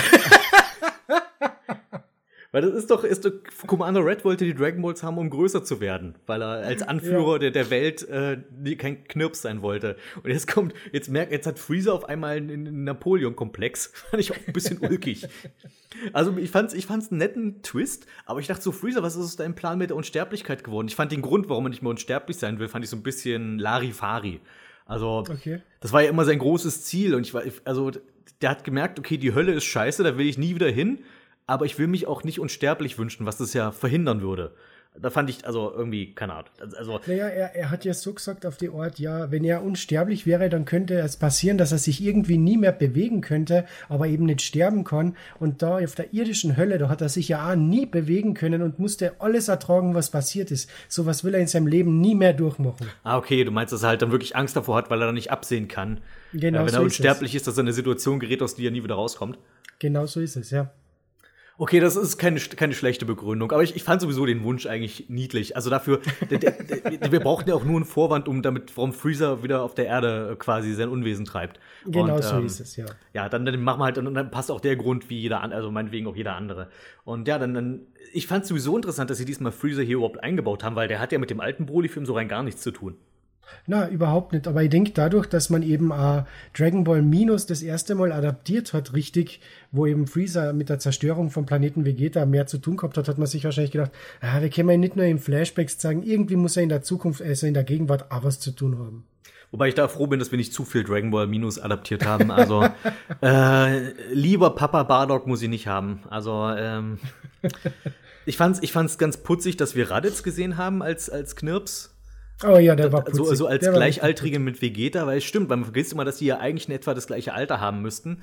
Weil das ist doch, ist doch, Commander Red wollte die Dragon Balls haben, um größer zu werden, weil er als Anführer ja. der, der Welt äh, kein Knirps sein wollte. Und jetzt kommt, jetzt merkt, jetzt hat Freezer auf einmal einen Napoleon-Komplex. Fand ich auch ein bisschen ulkig. Also ich fand's, ich fand's einen netten Twist, aber ich dachte so, Freezer, was ist dein Plan mit der Unsterblichkeit geworden? Ich fand den Grund, warum er nicht mehr unsterblich sein will, fand ich so ein bisschen Larifari. Also, okay. das war ja immer sein großes Ziel und ich war, also, der hat gemerkt, okay, die Hölle ist scheiße, da will ich nie wieder hin aber ich will mich auch nicht unsterblich wünschen, was das ja verhindern würde. Da fand ich, also irgendwie, keine Ahnung. Also, naja, er, er hat ja so gesagt auf die Ort, ja, wenn er unsterblich wäre, dann könnte es passieren, dass er sich irgendwie nie mehr bewegen könnte, aber eben nicht sterben kann. Und da auf der irdischen Hölle, da hat er sich ja auch nie bewegen können und musste alles ertragen, was passiert ist. Sowas will er in seinem Leben nie mehr durchmachen. Ah, okay, du meinst, dass er halt dann wirklich Angst davor hat, weil er dann nicht absehen kann. Genau. Äh, wenn so er unsterblich ist, ist, dass er in eine Situation gerät, aus der er nie wieder rauskommt. Genau so ist es, ja. Okay, das ist keine, keine schlechte Begründung, aber ich, ich fand sowieso den Wunsch eigentlich niedlich. Also dafür, der, der, der, wir brauchten ja auch nur einen Vorwand, um damit, warum Freezer wieder auf der Erde quasi sein Unwesen treibt. Genau Und, so ähm, ist es, ja. Ja, dann, dann machen wir halt, und dann passt auch der Grund wie jeder andere, also meinetwegen auch jeder andere. Und ja, dann, dann ich fand es sowieso interessant, dass sie diesmal Freezer hier überhaupt eingebaut haben, weil der hat ja mit dem alten Broly-Film so rein gar nichts zu tun. Na, überhaupt nicht. Aber ich denke, dadurch, dass man eben äh, Dragon Ball Minus das erste Mal adaptiert hat, richtig, wo eben Freezer mit der Zerstörung vom Planeten Vegeta mehr zu tun gehabt hat, hat man sich wahrscheinlich gedacht, ah, wir können ihn nicht nur im Flashbacks zeigen, irgendwie muss er in der Zukunft, also in der Gegenwart auch was zu tun haben. Wobei ich da froh bin, dass wir nicht zu viel Dragon Ball Minus adaptiert haben. Also äh, lieber Papa Bardock muss ich nicht haben. Also ähm, ich fand's, ich fand's ganz putzig, dass wir Raditz gesehen haben als, als Knirps Oh ja, der war putzig. So, so als Gleichaltrige mit Vegeta, weil es stimmt, man vergisst immer, dass die ja eigentlich in etwa das gleiche Alter haben müssten.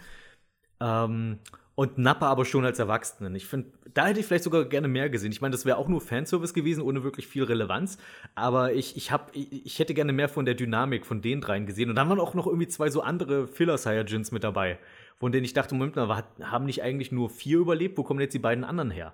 Ähm, und Nappa aber schon als Erwachsenen. Ich finde, da hätte ich vielleicht sogar gerne mehr gesehen. Ich meine, das wäre auch nur Fanservice gewesen, ohne wirklich viel Relevanz. Aber ich, ich, hab, ich, ich, hätte gerne mehr von der Dynamik von den dreien gesehen. Und dann waren auch noch irgendwie zwei so andere Filler-Saiyajins mit dabei, von denen ich dachte, Moment mal, haben nicht eigentlich nur vier überlebt? Wo kommen jetzt die beiden anderen her?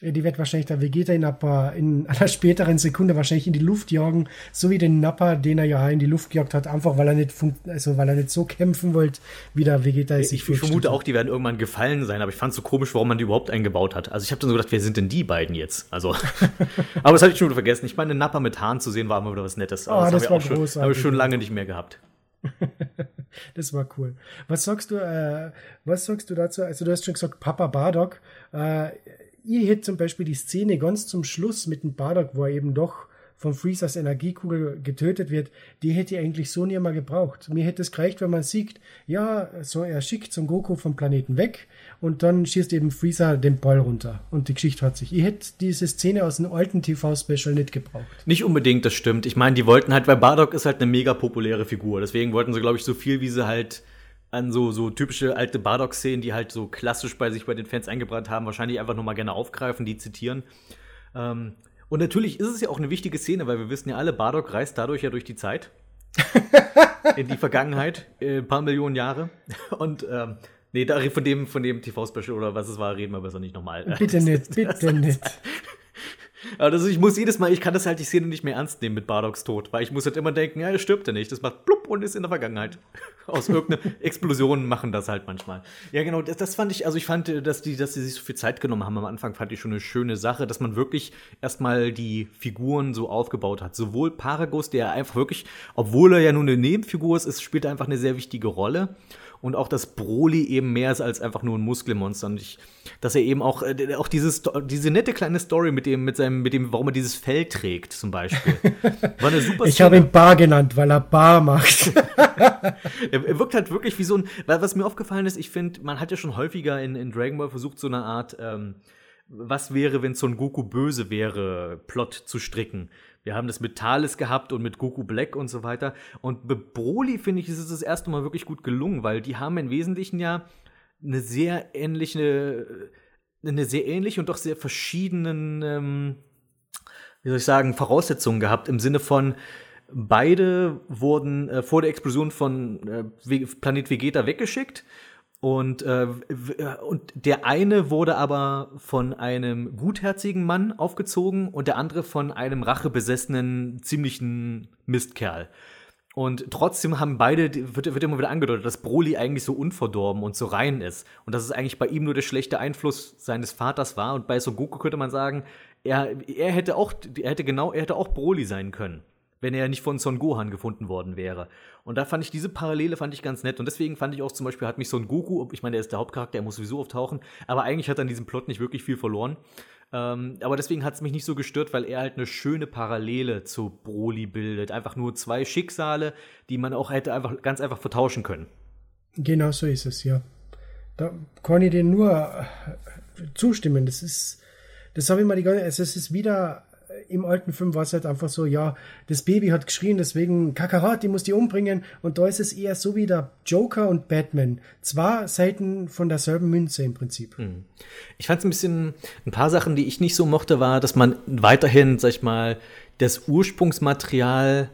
Die wird wahrscheinlich der Vegeta in, einer späteren Sekunde wahrscheinlich in die Luft jagen, so wie den Nappa, den er ja in die Luft gejagt hat, einfach weil er nicht, also weil er nicht so kämpfen wollte, wie der Vegeta es sich Ich vermute auch, die werden irgendwann gefallen sein, aber ich fand es so komisch, warum man die überhaupt eingebaut hat. Also ich habe dann so gedacht, wer sind denn die beiden jetzt? Also, aber das habe ich schon wieder vergessen. Ich meine, Nappa mit Haaren zu sehen war immer wieder was Nettes. Aber oh, das, das war großartig. Habe ich schon lange nicht mehr gehabt. das war cool. Was sagst du, äh, was sagst du dazu? Also du hast schon gesagt, Papa Bardock. Äh, ich hätte zum Beispiel die Szene ganz zum Schluss mit dem Bardock, wo er eben doch von Freezers Energiekugel getötet wird, die hätte ich eigentlich so nie mal gebraucht. Mir hätte es gereicht, wenn man sieht, ja, so er schickt Son Goku vom Planeten weg und dann schießt eben Freezer den Ball runter und die Geschichte hat sich. Ich hätte diese Szene aus einem alten TV-Special nicht gebraucht. Nicht unbedingt, das stimmt. Ich meine, die wollten halt, weil Bardock ist halt eine mega populäre Figur, deswegen wollten sie, glaube ich, so viel, wie sie halt an so, so typische alte Bardock-Szenen, die halt so klassisch bei sich bei den Fans eingebrannt haben, wahrscheinlich einfach nochmal gerne aufgreifen, die zitieren. Ähm, und natürlich ist es ja auch eine wichtige Szene, weil wir wissen ja alle, Bardock reist dadurch ja durch die Zeit. in die Vergangenheit, äh, ein paar Millionen Jahre. Und ähm, nee, da, von dem, von dem TV-Special oder was es war, reden wir besser nicht nochmal. Bitte nicht, bitte nicht. Das, ich muss jedes Mal, ich kann das halt die Szene nicht mehr ernst nehmen mit Bardocks Tod, weil ich muss halt immer denken, ja, er stirbt ja nicht. Das macht plupp und ist in der Vergangenheit. Aus irgendeiner Explosion machen das halt manchmal. Ja, genau, das, das, fand ich, also ich fand, dass die, dass sie sich so viel Zeit genommen haben am Anfang, fand ich schon eine schöne Sache, dass man wirklich erstmal die Figuren so aufgebaut hat. Sowohl Paragus, der einfach wirklich, obwohl er ja nur eine Nebenfigur ist, ist spielt einfach eine sehr wichtige Rolle und auch, dass Broly eben mehr ist als einfach nur ein Muskelmonster und ich, dass er eben auch, äh, auch dieses, diese nette kleine Story mit dem, mit seinem, mit dem, warum er dieses Fell trägt, zum Beispiel. War eine super Ich habe ihn Bar genannt, weil er Bar macht. er, er, wirkt halt wirklich wie so ein, was mir aufgefallen ist, ich finde, man hat ja schon häufiger in, in Dragon Ball versucht, so eine Art, ähm, was wäre, wenn Son Goku böse wäre, Plot zu stricken Wir haben das mit Thales gehabt und mit Goku Black und so weiter. Und bei Broly, finde ich, ist es das erste Mal wirklich gut gelungen, weil die haben im Wesentlichen ja eine sehr ähnliche, eine sehr ähnliche und doch sehr verschiedenen, ähm, wie soll ich sagen, Voraussetzungen gehabt im Sinne von, beide wurden äh, vor der Explosion von äh, Planet Vegeta weggeschickt und, äh, und der eine wurde aber von einem gutherzigen Mann aufgezogen und der andere von einem rachebesessenen, ziemlichen Mistkerl. Und trotzdem haben beide, wird, wird immer wieder angedeutet, dass Broly eigentlich so unverdorben und so rein ist. Und dass es eigentlich bei ihm nur der schlechte Einfluss seines Vaters war. Und bei Son Goku könnte man sagen, er, er hätte auch, er hätte genau, er hätte auch Broly sein können wenn er nicht von Son Gohan gefunden worden wäre. Und da fand ich diese Parallele fand ich ganz nett. Und deswegen fand ich auch zum Beispiel, hat mich Son Goku, ich meine, er ist der Hauptcharakter, er muss sowieso auftauchen, aber eigentlich hat er an diesem Plot nicht wirklich viel verloren. Ähm, aber deswegen hat es mich nicht so gestört, weil er halt eine schöne Parallele zu Broly bildet. Einfach nur zwei Schicksale, die man auch hätte einfach ganz einfach vertauschen können. Genau so ist es, ja. Da kann ich dir nur zustimmen. Das ist, das habe ich mal die ganze, also es ist wieder im alten Film war es halt einfach so, ja, das Baby hat geschrien, deswegen Kakarot, die muss die umbringen. Und da ist es eher so wie der Joker und Batman. Zwei Seiten von derselben Münze im Prinzip. Hm. Ich fand es ein bisschen, ein paar Sachen, die ich nicht so mochte, war, dass man weiterhin, sag ich mal, das Ursprungsmaterial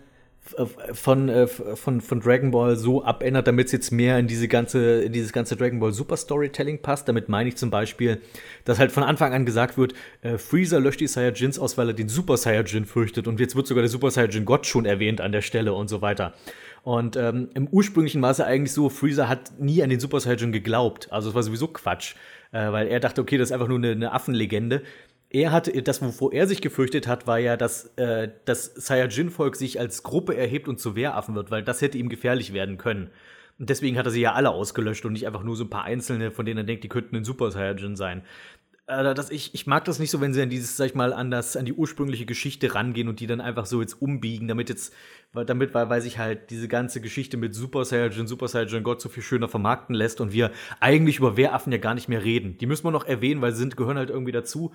von, äh, von, von Dragon Ball so abändert, damit es jetzt mehr in diese ganze, in dieses ganze Dragon Ball Super Storytelling passt. Damit meine ich zum Beispiel, dass halt von Anfang an gesagt wird, äh, Freezer löscht die Saiyajins aus, weil er den Super Saiyajin fürchtet und jetzt wird sogar der Super Saiyajin Gott schon erwähnt an der Stelle und so weiter. Und ähm, im ursprünglichen war es ja eigentlich so, Freezer hat nie an den Super Saiyajin geglaubt. Also es war sowieso Quatsch, äh, weil er dachte, okay, das ist einfach nur eine, eine Affenlegende er hatte, das, wovor er sich gefürchtet hat, war ja, dass äh, das Saiyajin-Volk sich als Gruppe erhebt und zu Wehraffen wird, weil das hätte ihm gefährlich werden können. Und deswegen hat er sie ja alle ausgelöscht und nicht einfach nur so ein paar Einzelne, von denen er denkt, die könnten ein Super Saiyajin sein. Äh, das, ich, ich mag das nicht so, wenn sie an dieses, sag ich mal, an, das, an die ursprüngliche Geschichte rangehen und die dann einfach so jetzt umbiegen, damit jetzt, damit, weil, weil sich halt diese ganze Geschichte mit Super Saiyajin, Super Saiyajin Gott so viel schöner vermarkten lässt und wir eigentlich über Wehraffen ja gar nicht mehr reden. Die müssen wir noch erwähnen, weil sie sind, gehören halt irgendwie dazu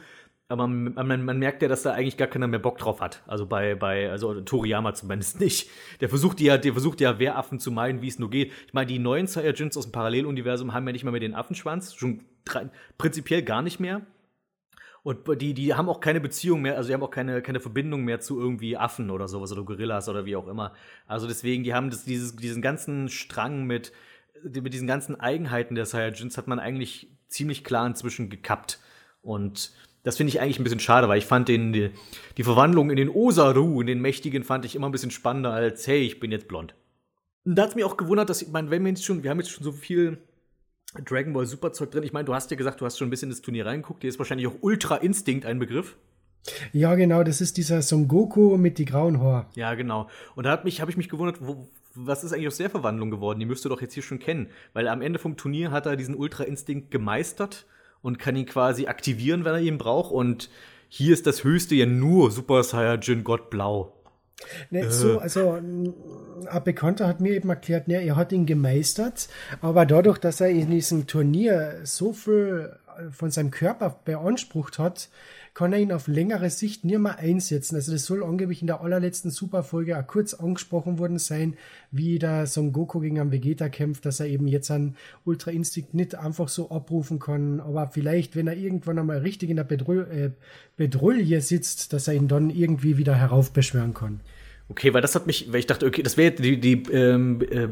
aber man, man, man, merkt ja, dass da eigentlich gar keiner mehr Bock drauf hat. Also bei, bei also Toriyama zumindest nicht. Der versucht ja, der versucht ja Wehraffen zu meiden, wie es nur geht. Ich meine, die neuen Saiyajins aus dem Paralleluniversum haben ja nicht mehr mit den Affenschwanz, schon prinzipiell gar nicht mehr. Und die, die haben auch keine Beziehung mehr, also die haben auch keine, keine Verbindung mehr zu irgendwie Affen oder sowas oder Gorillas oder wie auch immer. Also deswegen, die haben das, dieses, diesen ganzen Strang mit, mit diesen ganzen Eigenheiten der Saiyajins hat man eigentlich ziemlich klar inzwischen gekappt. Und das finde ich eigentlich ein bisschen schade, weil ich fand den, die, die Verwandlung in den Osaru, in den Mächtigen, fand ich immer ein bisschen spannender als, hey, ich bin jetzt blond. Und da hat es mich auch gewundert, dass, ich meine, wenn wir jetzt schon, wir haben jetzt schon so viel Dragon Ball Super Zeug drin. Ich meine, du hast ja gesagt, du hast schon ein bisschen ins Turnier reingeguckt. Hier ist wahrscheinlich auch Ultra Instinct ein Begriff. Ja, genau, das ist dieser Son Goku mit die grauen Haaren. Ja, genau. Und da habe ich mich gewundert, wo, was ist eigentlich aus der Verwandlung geworden? Die müsst ihr doch jetzt hier schon kennen. Weil am Ende vom Turnier hat er diesen Ultra Instinct gemeistert und kann ihn quasi aktivieren, wenn er ihn braucht. Und hier ist das höchste ja nur Super Saiyajin Gott Blau. Ne, äh. so, also ein Bekannter hat mir eben erklärt, ne, er hat ihn gemeistert, aber dadurch, dass er in diesem Turnier so viel von seinem Körper beansprucht hat, kann er ihn auf längere Sicht nie mehr einsetzen. Also das soll angeblich in der allerletzten Superfolge auch kurz angesprochen worden sein, wie der Son Goku gegen einen Vegeta kämpft, dass er eben jetzt einen Ultra Instinct nicht einfach so abrufen kann, aber vielleicht, wenn er irgendwann einmal richtig in der Bedrulle äh, sitzt, dass er ihn dann irgendwie wieder heraufbeschwören kann. Okay, weil das hat mich, weil ich dachte, okay, das wäre die die, ähm, äh,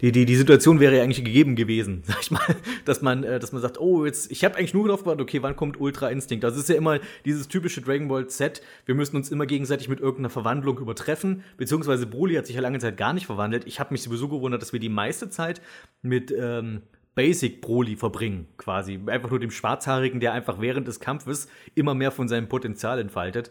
die die die Situation wäre ja eigentlich gegeben gewesen, sag ich mal, dass man äh, dass man sagt, oh, jetzt ich habe eigentlich nur darauf gewartet, okay, wann kommt Ultra Instinct? Das ist ja immer dieses typische Dragon Ball Z, wir müssen uns immer gegenseitig mit irgendeiner Verwandlung übertreffen, beziehungsweise Broly hat sich ja lange Zeit gar nicht verwandelt. Ich habe mich sowieso gewundert, dass wir die meiste Zeit mit ähm, Basic Broly verbringen, quasi. Einfach nur dem Schwarzhaarigen, der einfach während des Kampfes immer mehr von seinem Potenzial entfaltet.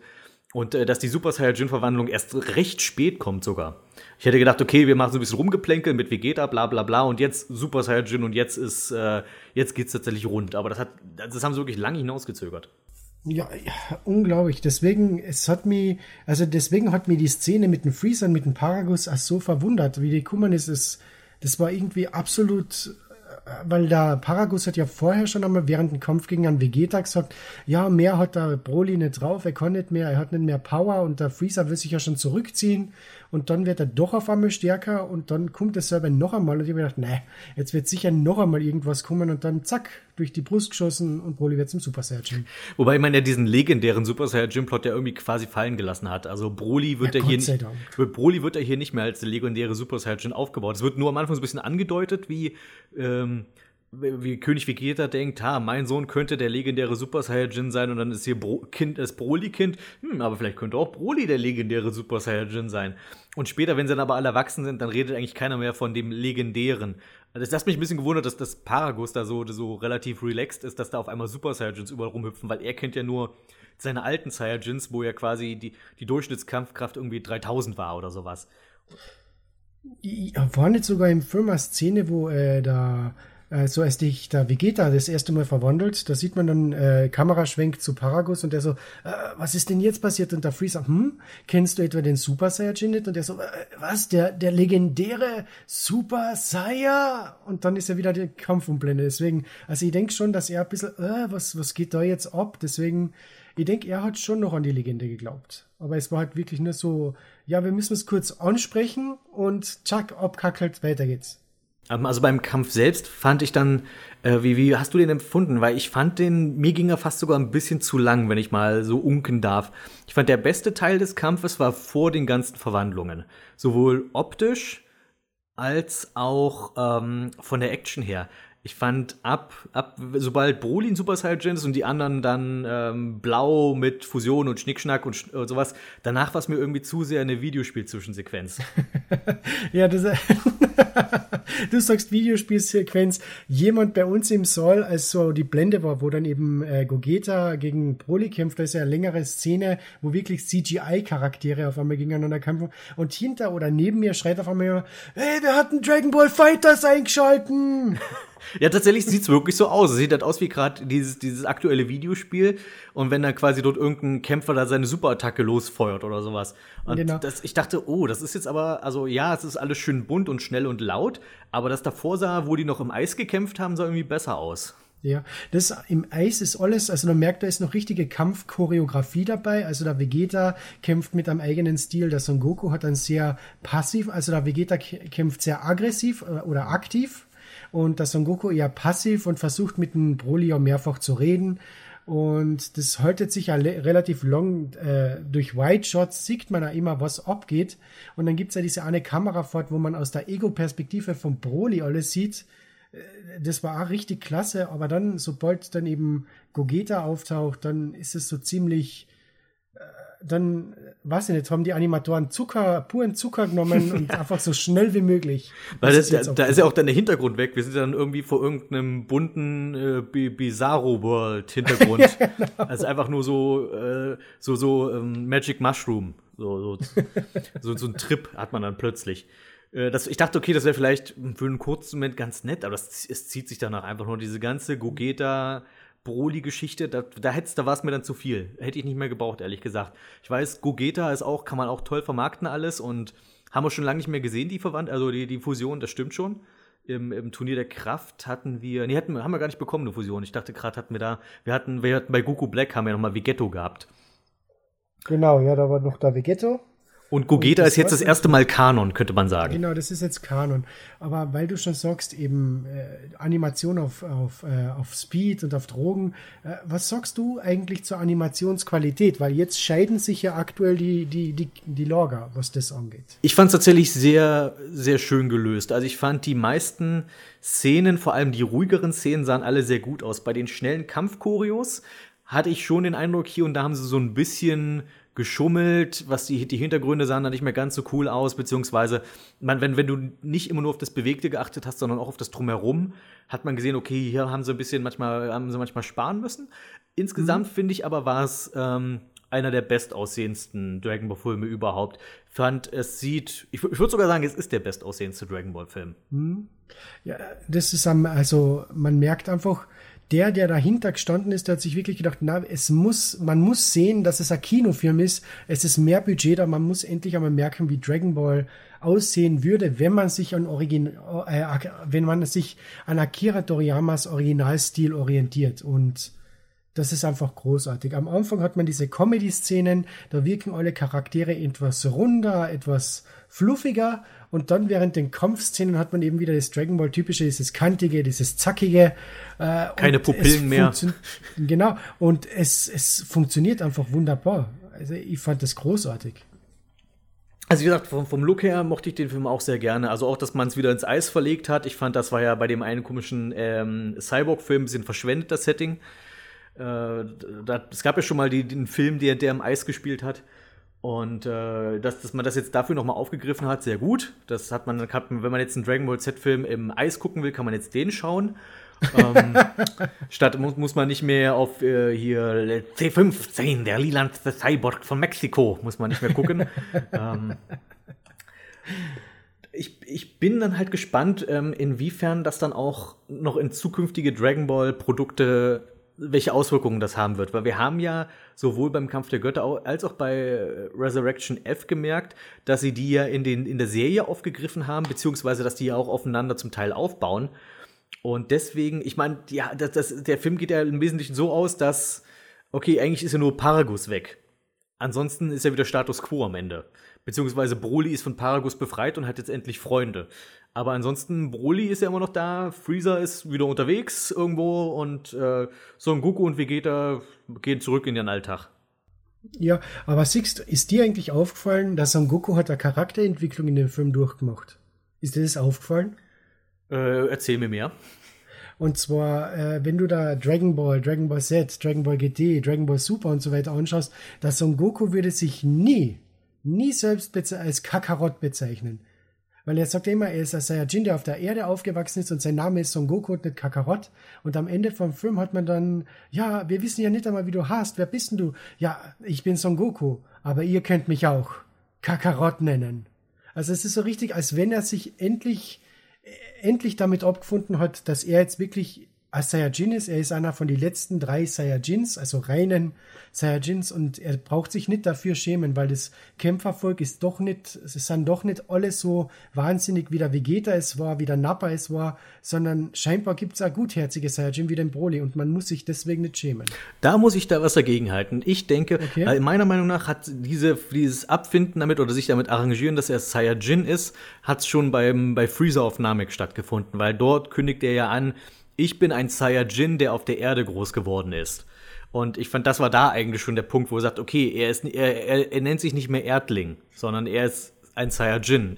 Und äh, dass die Super Saiyajin-Verwandlung erst recht spät kommt sogar. Ich hätte gedacht, okay, wir machen so ein bisschen Rumgeplänkel mit Vegeta, bla bla bla, und jetzt Super Saiyajin und jetzt ist, äh, jetzt geht's tatsächlich rund. Aber das hat, das haben sie wirklich lange hinausgezögert. Ja, ja, unglaublich. Deswegen, es hat mich, also deswegen hat mir die Szene mit den Freezern, mit dem Paragus so verwundert, wie die gekommen ist. Das war irgendwie absolut weil der Paragus hat ja vorher schon einmal während dem Kampf gegen einen Vegeta gesagt, ja, mehr hat der Broly nicht drauf, er kann nicht mehr, er hat nicht mehr Power und der Freezer will sich ja schon zurückziehen und dann wird er doch auf einmal stärker und dann kommt er selber noch einmal und ich habe gedacht, nee, jetzt wird sicher noch einmal irgendwas kommen und dann zack, durch die Brust geschossen und Broly wird zum Super Saiyajin. Wobei man ja diesen legendären Super Saiyajin Plot ja irgendwie quasi fallen gelassen hat. Also Broly wird ja, hier nicht, Broly wird ja hier nicht mehr als der legendäre Super Saiyajin aufgebaut. Es wird nur am Anfang so ein bisschen angedeutet, wie ähm, wie König Vegeta denkt, ha, mein Sohn könnte der legendäre Super Saiyajin sein und dann ist hier Bro Kind, das Broly-Kind, hm, aber vielleicht könnte auch Broly der legendäre Super Saiyajin sein. Und später, wenn sie dann aber alle erwachsen sind, dann redet eigentlich keiner mehr von dem legendären. Das hat mich ein bisschen gewundert, dass das Paragus da so, so relativ relaxed ist, dass da auf einmal Super Saiyajins überall rumhüpfen, weil er kennt ja nur seine alten Saiyajins, wo ja quasi die, die Durchschnittskampfkraft irgendwie 3000 war oder sowas. War nicht sogar im eine Szene, wo äh, da äh, so als dich der Vegeta das erste Mal verwandelt, da sieht man dann äh, Kameraschwenk zu Paragus und der so, äh, was ist denn jetzt passiert? Und der Freezer, hm, kennst du etwa den Super Saiyajin nicht? Und der so, äh, was, der, der legendäre Super Saiyan? Und dann ist ja wieder der Kampf umblende. Deswegen, also ich denke schon, dass er ein bisschen, äh, was, was geht da jetzt ab? Deswegen, ich denke, er hat schon noch an die Legende geglaubt. Aber es war halt wirklich nur so, ja, wir müssen es kurz ansprechen und zack, abkackelt, weiter geht's. Ähm, also beim Kampf selbst fand ich dann, äh, wie, wie hast du den empfunden? Weil ich fand den, mir ging er fast sogar ein bisschen zu lang, wenn ich mal so unken darf. Ich fand, der beste Teil des Kampfes war vor den ganzen Verwandlungen. Sowohl optisch als auch ähm, von der Action her ich fand ab, ab sobald Broly ein Super Saiyajin ist und die anderen dann ähm, blau mit Fusion und Schnickschnack und, und sowas, danach war es mir irgendwie zu sehr eine Videospiel-Zwischensequenz. ja, das, du sagst Videospielsequenz. Jemand bei uns im Saal, als so die Blende war, wo dann eben äh, Gogeta gegen Broly kämpft, da ist ja eine längere Szene, wo wirklich CGI-Charaktere auf einmal gegeneinander kämpfen. Und hinter oder neben mir schreit auf einmal, hey, wir hatten Dragon Ball Fighters eingeschalten. Ja, tatsächlich sieht es wirklich so aus. Es sieht halt aus wie gerade dieses, dieses aktuelle Videospiel und wenn dann quasi dort irgendein Kämpfer da seine Superattacke losfeuert oder sowas. Und genau. das, ich dachte, oh, das ist jetzt aber, also ja, es ist alles schön bunt und schnell und laut, aber das davor sah, wo die noch im Eis gekämpft haben, sah irgendwie besser aus. Ja, das im Eis ist alles, also man merkt, da ist noch richtige Kampfchoreografie dabei. Also der Vegeta kämpft mit einem eigenen Stil, der Son Goku hat ein sehr passiv, also der Vegeta kämpft sehr aggressiv äh, oder aktiv und der Son Goku eher passiv und versucht mit dem Broly auch mehrfach zu reden. Und das haltet sich ja relativ lang. Äh, durch White Shots sieht man ja immer, was abgeht. Und dann gibt's ja diese eine Kamerafahrt, wo man aus der Ego-Perspektive von Broly alles sieht. Äh, das war auch richtig klasse, aber dann, sobald dann eben Gogeta auftaucht, dann ist es so ziemlich dann, weiß ich nicht, haben die Animatoren Zucker, puren Zucker genommen und einfach so schnell wie möglich. Weil das, das da, ist ja auch dann der Hintergrund weg. Wir sind dann irgendwie vor irgendeinem bunten äh, Bizarro World Hintergrund. ja, genau. Also einfach nur so, äh, so, so ähm, Magic Mushroom. So, so, so, so ein Trip hat man dann plötzlich. Äh, das, ich dachte, okay, das wäre vielleicht für einen kurzen Moment ganz nett, aber das, es zieht sich danach einfach nur diese ganze Gogeta Broly-Geschichte, da, da, da war es mir dann zu viel. Hätte ich nicht mehr gebraucht, ehrlich gesagt. Ich weiß, Gogeta ist auch, kann man auch toll vermarkten alles und haben wir schon lange nicht mehr gesehen, die Verwandt, also die, die Fusion, das stimmt schon. Im, Im, Turnier der Kraft hatten wir, nee, hatten, haben wir gar nicht bekommen, eine Fusion. Ich dachte gerade hatten wir da, wir hatten, wir hatten bei Goku Black haben wir nochmal Vegetto gehabt. Genau, ja, da war noch da Vegetto. Und Gogeta ist jetzt das erste Mal Kanon, könnte man sagen. Genau, das ist jetzt Kanon. Aber weil du schon sagst, eben äh, Animation auf, auf, äh, auf Speed und auf Drogen, äh, was sagst du eigentlich zur Animationsqualität? Weil jetzt scheiden sich ja aktuell die, die, die, die Lager, was das angeht. Ich fand es tatsächlich sehr, sehr schön gelöst. Also ich fand die meisten Szenen, vor allem die ruhigeren Szenen, sahen alle sehr gut aus. Bei den schnellen Kampfchoreos hatte ich schon den Eindruck, hier und da haben sie so ein bisschen geschummelt, was die, die Hintergründe sahen dann nicht mehr ganz so cool aus, beziehungsweise, man, wenn, wenn du nicht immer nur auf das Bewegte geachtet hast, sondern auch auf das Drumherum, hat man gesehen, okay, hier haben sie ein bisschen manchmal, haben sie manchmal sparen müssen. Insgesamt mhm. finde ich aber, war es ähm, einer der bestaussehendsten Dragon Ball Filme überhaupt. Fand, es sieht, ich, ich würde sogar sagen, es ist der bestaussehendste Dragon Ball Film. Mhm. Ja, das ist am, also man merkt einfach, der, der dahinter gestanden ist, der hat sich wirklich gedacht, na, es muss, man muss sehen, dass es ein Kinofilm ist. Es ist mehr Budget da. Man muss endlich einmal merken, wie Dragon Ball aussehen würde, wenn man sich an Origin, äh, wenn man sich an Akira Toriyamas Originalstil orientiert und das ist einfach großartig. Am Anfang hat man diese Comedy-Szenen, da wirken alle Charaktere etwas runder, etwas fluffiger und dann während den Kampfszenen hat man eben wieder das Dragon Ball typische, dieses kantige, dieses zackige. Äh, Keine Pupillen mehr. Genau. Und es, es funktioniert einfach wunderbar. Also ich fand das großartig. Also wie gesagt, vom, vom Look her mochte ich den Film auch sehr gerne. Also auch, dass man es wieder ins Eis verlegt hat. Ich fand, das war ja bei dem einen komischen ähm, Cyborg-Film ein bisschen verschwendet, das Setting. Äh, da, es gab ja schon mal die, den Film, der, der im Eis gespielt hat. Und äh, dass, dass man das jetzt dafür nochmal aufgegriffen hat, sehr gut. Das hat man, hat, wenn man jetzt einen Dragon Ball Z-Film im Eis gucken will, kann man jetzt den schauen. ähm, statt muss, muss man nicht mehr auf äh, hier C15, der Leland the Cyborg von Mexiko, muss man nicht mehr gucken. ähm, ich, ich bin dann halt gespannt, ähm, inwiefern das dann auch noch in zukünftige Dragon Ball Produkte welche Auswirkungen das haben wird. Weil wir haben ja sowohl beim Kampf der Götter als auch bei Resurrection F gemerkt, dass sie die ja in, den, in der Serie aufgegriffen haben, beziehungsweise dass die ja auch aufeinander zum Teil aufbauen. Und deswegen, ich meine, ja, das, das, der Film geht ja im Wesentlichen so aus, dass, okay, eigentlich ist ja nur Paragus weg. Ansonsten ist ja wieder Status quo am Ende. Beziehungsweise Broly ist von Paragus befreit und hat jetzt endlich Freunde. Aber ansonsten, Broly ist ja immer noch da, Freezer ist wieder unterwegs irgendwo und äh, Son Goku und Vegeta gehen zurück in ihren Alltag. Ja, aber Sixt, ist dir eigentlich aufgefallen, dass Son Goku hat eine Charakterentwicklung in dem Film durchgemacht? Ist dir das aufgefallen? Äh, erzähl mir mehr. Und zwar, äh, wenn du da Dragon Ball, Dragon Ball Z, Dragon Ball GT, Dragon Ball Super und so weiter anschaust, dass Son Goku würde sich nie, nie selbst als Kakarot bezeichnen. Weil er sagt immer, er ist ein Saiyajin, der auf der Erde aufgewachsen ist und sein Name ist Son Goku und nicht Kakarot. Und am Ende vom Film hat man dann, ja, wir wissen ja nicht einmal, wie du hast. Wer bist denn du? Ja, ich bin Son Goku, aber ihr könnt mich auch Kakarot nennen. Also es ist so richtig, als wenn er sich endlich, endlich damit abgefunden hat, dass er jetzt wirklich als Saiyajin ist. Er ist einer von den letzten drei Saiyajins, also reinen Saiyajins, und er braucht sich nicht dafür schämen, weil das Kämpfervolk ist doch nicht, es sind doch nicht alle so wahnsinnig, wie der Vegeta es war, wie der Nappa es war, sondern scheinbar gibt es auch gutherzige Saiyajin wie den Broly und man muss sich deswegen nicht schämen. Da muss ich da was dagegen halten. Ich denke, okay. meiner Meinung nach hat diese, dieses Abfinden damit oder sich damit arrangieren, dass er Saiyajin ist, hat es schon beim, bei Freezer auf Namek stattgefunden, weil dort kündigt er ja an, ich bin ein Saiyajin, der auf der Erde groß geworden ist. Und ich fand, das war da eigentlich schon der Punkt, wo er sagt, okay, er, ist, er, er, er nennt sich nicht mehr Erdling, sondern er ist ein Saiyajin.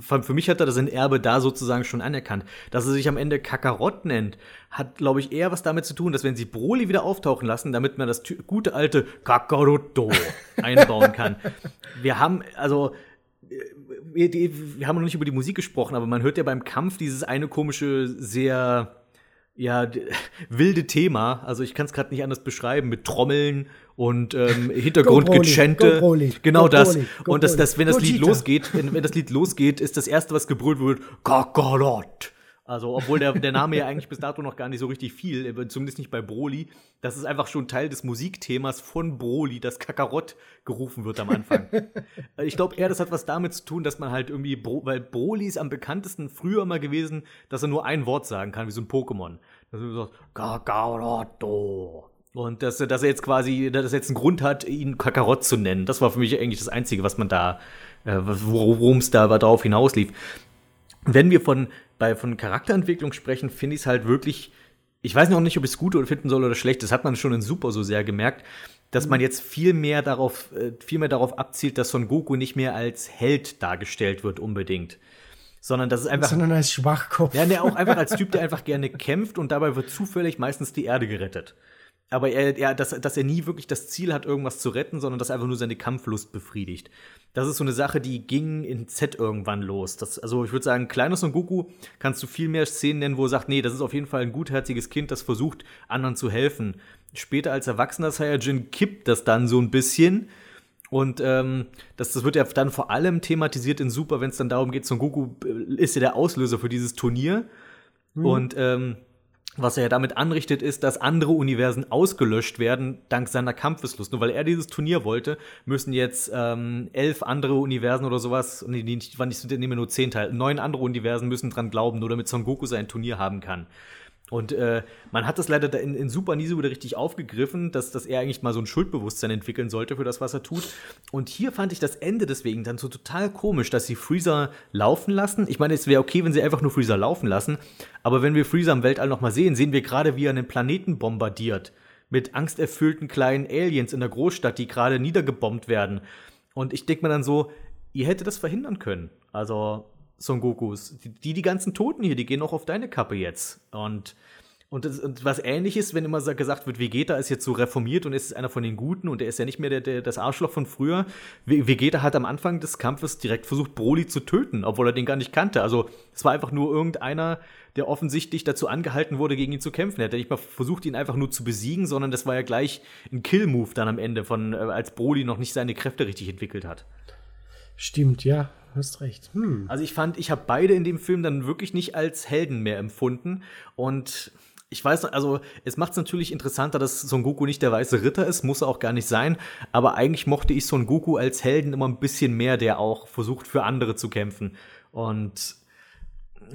Für mich hat er das in Erbe da sozusagen schon anerkannt. Dass er sich am Ende Kakarott nennt, hat, glaube ich, eher was damit zu tun, dass wenn sie Broly wieder auftauchen lassen, damit man das gute alte Kakarotto einbauen kann. Wir haben, also, wir, wir haben noch nicht über die Musik gesprochen, aber man hört ja beim Kampf dieses eine komische, sehr ja, wilde Thema. Also ich kann es gerade nicht anders beschreiben mit Trommeln und ähm, Hintergrundgechente. Genau das. und das, das, wenn das Lied losgeht, wenn, wenn das Lied losgeht, ist das erste, was gebrüllt wird, Kakarot. Also, obwohl der, der Name ja eigentlich bis dato noch gar nicht so richtig viel, äh, zumindest nicht bei Broly. Das ist einfach schon Teil des Musikthemas von Broly, das Kakarott gerufen wird am Anfang. Ich glaube eher, das hat was damit zu tun, dass man halt irgendwie, Bro weil Broly ist am bekanntesten früher mal gewesen, dass er nur ein Wort sagen kann, wie so ein Pokémon. Dass er sagt, Kakarotto. Und dass, dass er jetzt quasi, dass er jetzt einen Grund hat, ihn Kakarott zu nennen. Das war für mich eigentlich das Einzige, was man da, äh, worum es da darauf hinauslief. Wenn wir von bei von Charakterentwicklung sprechen, finde ich es halt wirklich. Ich weiß noch nicht, ob ich es gut oder finden soll oder schlecht. Das hat man schon in Super so sehr gemerkt, dass man jetzt viel mehr darauf, äh, viel mehr darauf abzielt, dass Son Goku nicht mehr als Held dargestellt wird unbedingt. Sondern dass es einfach. Sondern als Schwachkopf. Ja, der auch einfach als Typ, der einfach gerne kämpft und dabei wird zufällig meistens die Erde gerettet aber er, er dass, dass er nie wirklich das Ziel hat, irgendwas zu retten, sondern dass er einfach nur seine Kampflust befriedigt. Das ist so eine Sache, die ging in Z irgendwann los. Das, also ich würde sagen, kleines Son Goku kannst du viel mehr Szenen nennen, wo er sagt, nee, das ist auf jeden Fall ein gutherziges Kind, das versucht, anderen zu helfen. Später als erwachsener Saiyajin kippt das dann so ein bisschen. Und ähm, das, das wird ja dann vor allem thematisiert in Super, wenn es dann darum geht, Son Goku äh, ist ja der Auslöser für dieses Turnier. Mhm. Und ähm, was er ja damit anrichtet, ist, dass andere Universen ausgelöscht werden dank seiner Kampfeslust. Nur weil er dieses Turnier wollte, müssen jetzt ähm, elf andere Universen oder sowas, nee, die nicht, nehmen nur zehn Teile, neun andere Universen müssen dran glauben, nur damit Son Goku sein Turnier haben kann. Und äh, man hat das leider in, in Super nie so wieder richtig aufgegriffen, dass, dass er eigentlich mal so ein Schuldbewusstsein entwickeln sollte für das, was er tut. Und hier fand ich das Ende deswegen dann so total komisch, dass sie Freezer laufen lassen. Ich meine, es wäre okay, wenn sie einfach nur Freezer laufen lassen. Aber wenn wir Freezer im Weltall noch mal sehen, sehen wir gerade, wie er einen Planeten bombardiert. Mit angsterfüllten kleinen Aliens in der Großstadt, die gerade niedergebombt werden. Und ich denke mir dann so, ihr hättet das verhindern können. Also, Son Gokus. Die, die ganzen Toten hier, die gehen auch auf deine Kappe jetzt. Und, und, das, und was ähnliches, wenn immer gesagt wird, Vegeta ist jetzt so reformiert und ist einer von den Guten und er ist ja nicht mehr der, der, das Arschloch von früher. Vegeta hat am Anfang des Kampfes direkt versucht, Broly zu töten, obwohl er den gar nicht kannte. Also es war einfach nur irgendeiner, der offensichtlich dazu angehalten wurde, gegen ihn zu kämpfen. Er hat nicht mal versucht, ihn einfach nur zu besiegen, sondern das war ja gleich ein Kill-Move dann am Ende, von, äh, als Broly noch nicht seine Kräfte richtig entwickelt hat. Stimmt, ja hast recht. Hm. Also ich fand, ich habe beide in dem Film dann wirklich nicht als Helden mehr empfunden. Und ich weiß, also es macht es natürlich interessanter, dass Son Goku nicht der weiße Ritter ist, muss er auch gar nicht sein. Aber eigentlich mochte ich Son Goku als Helden immer ein bisschen mehr, der auch versucht, für andere zu kämpfen. Und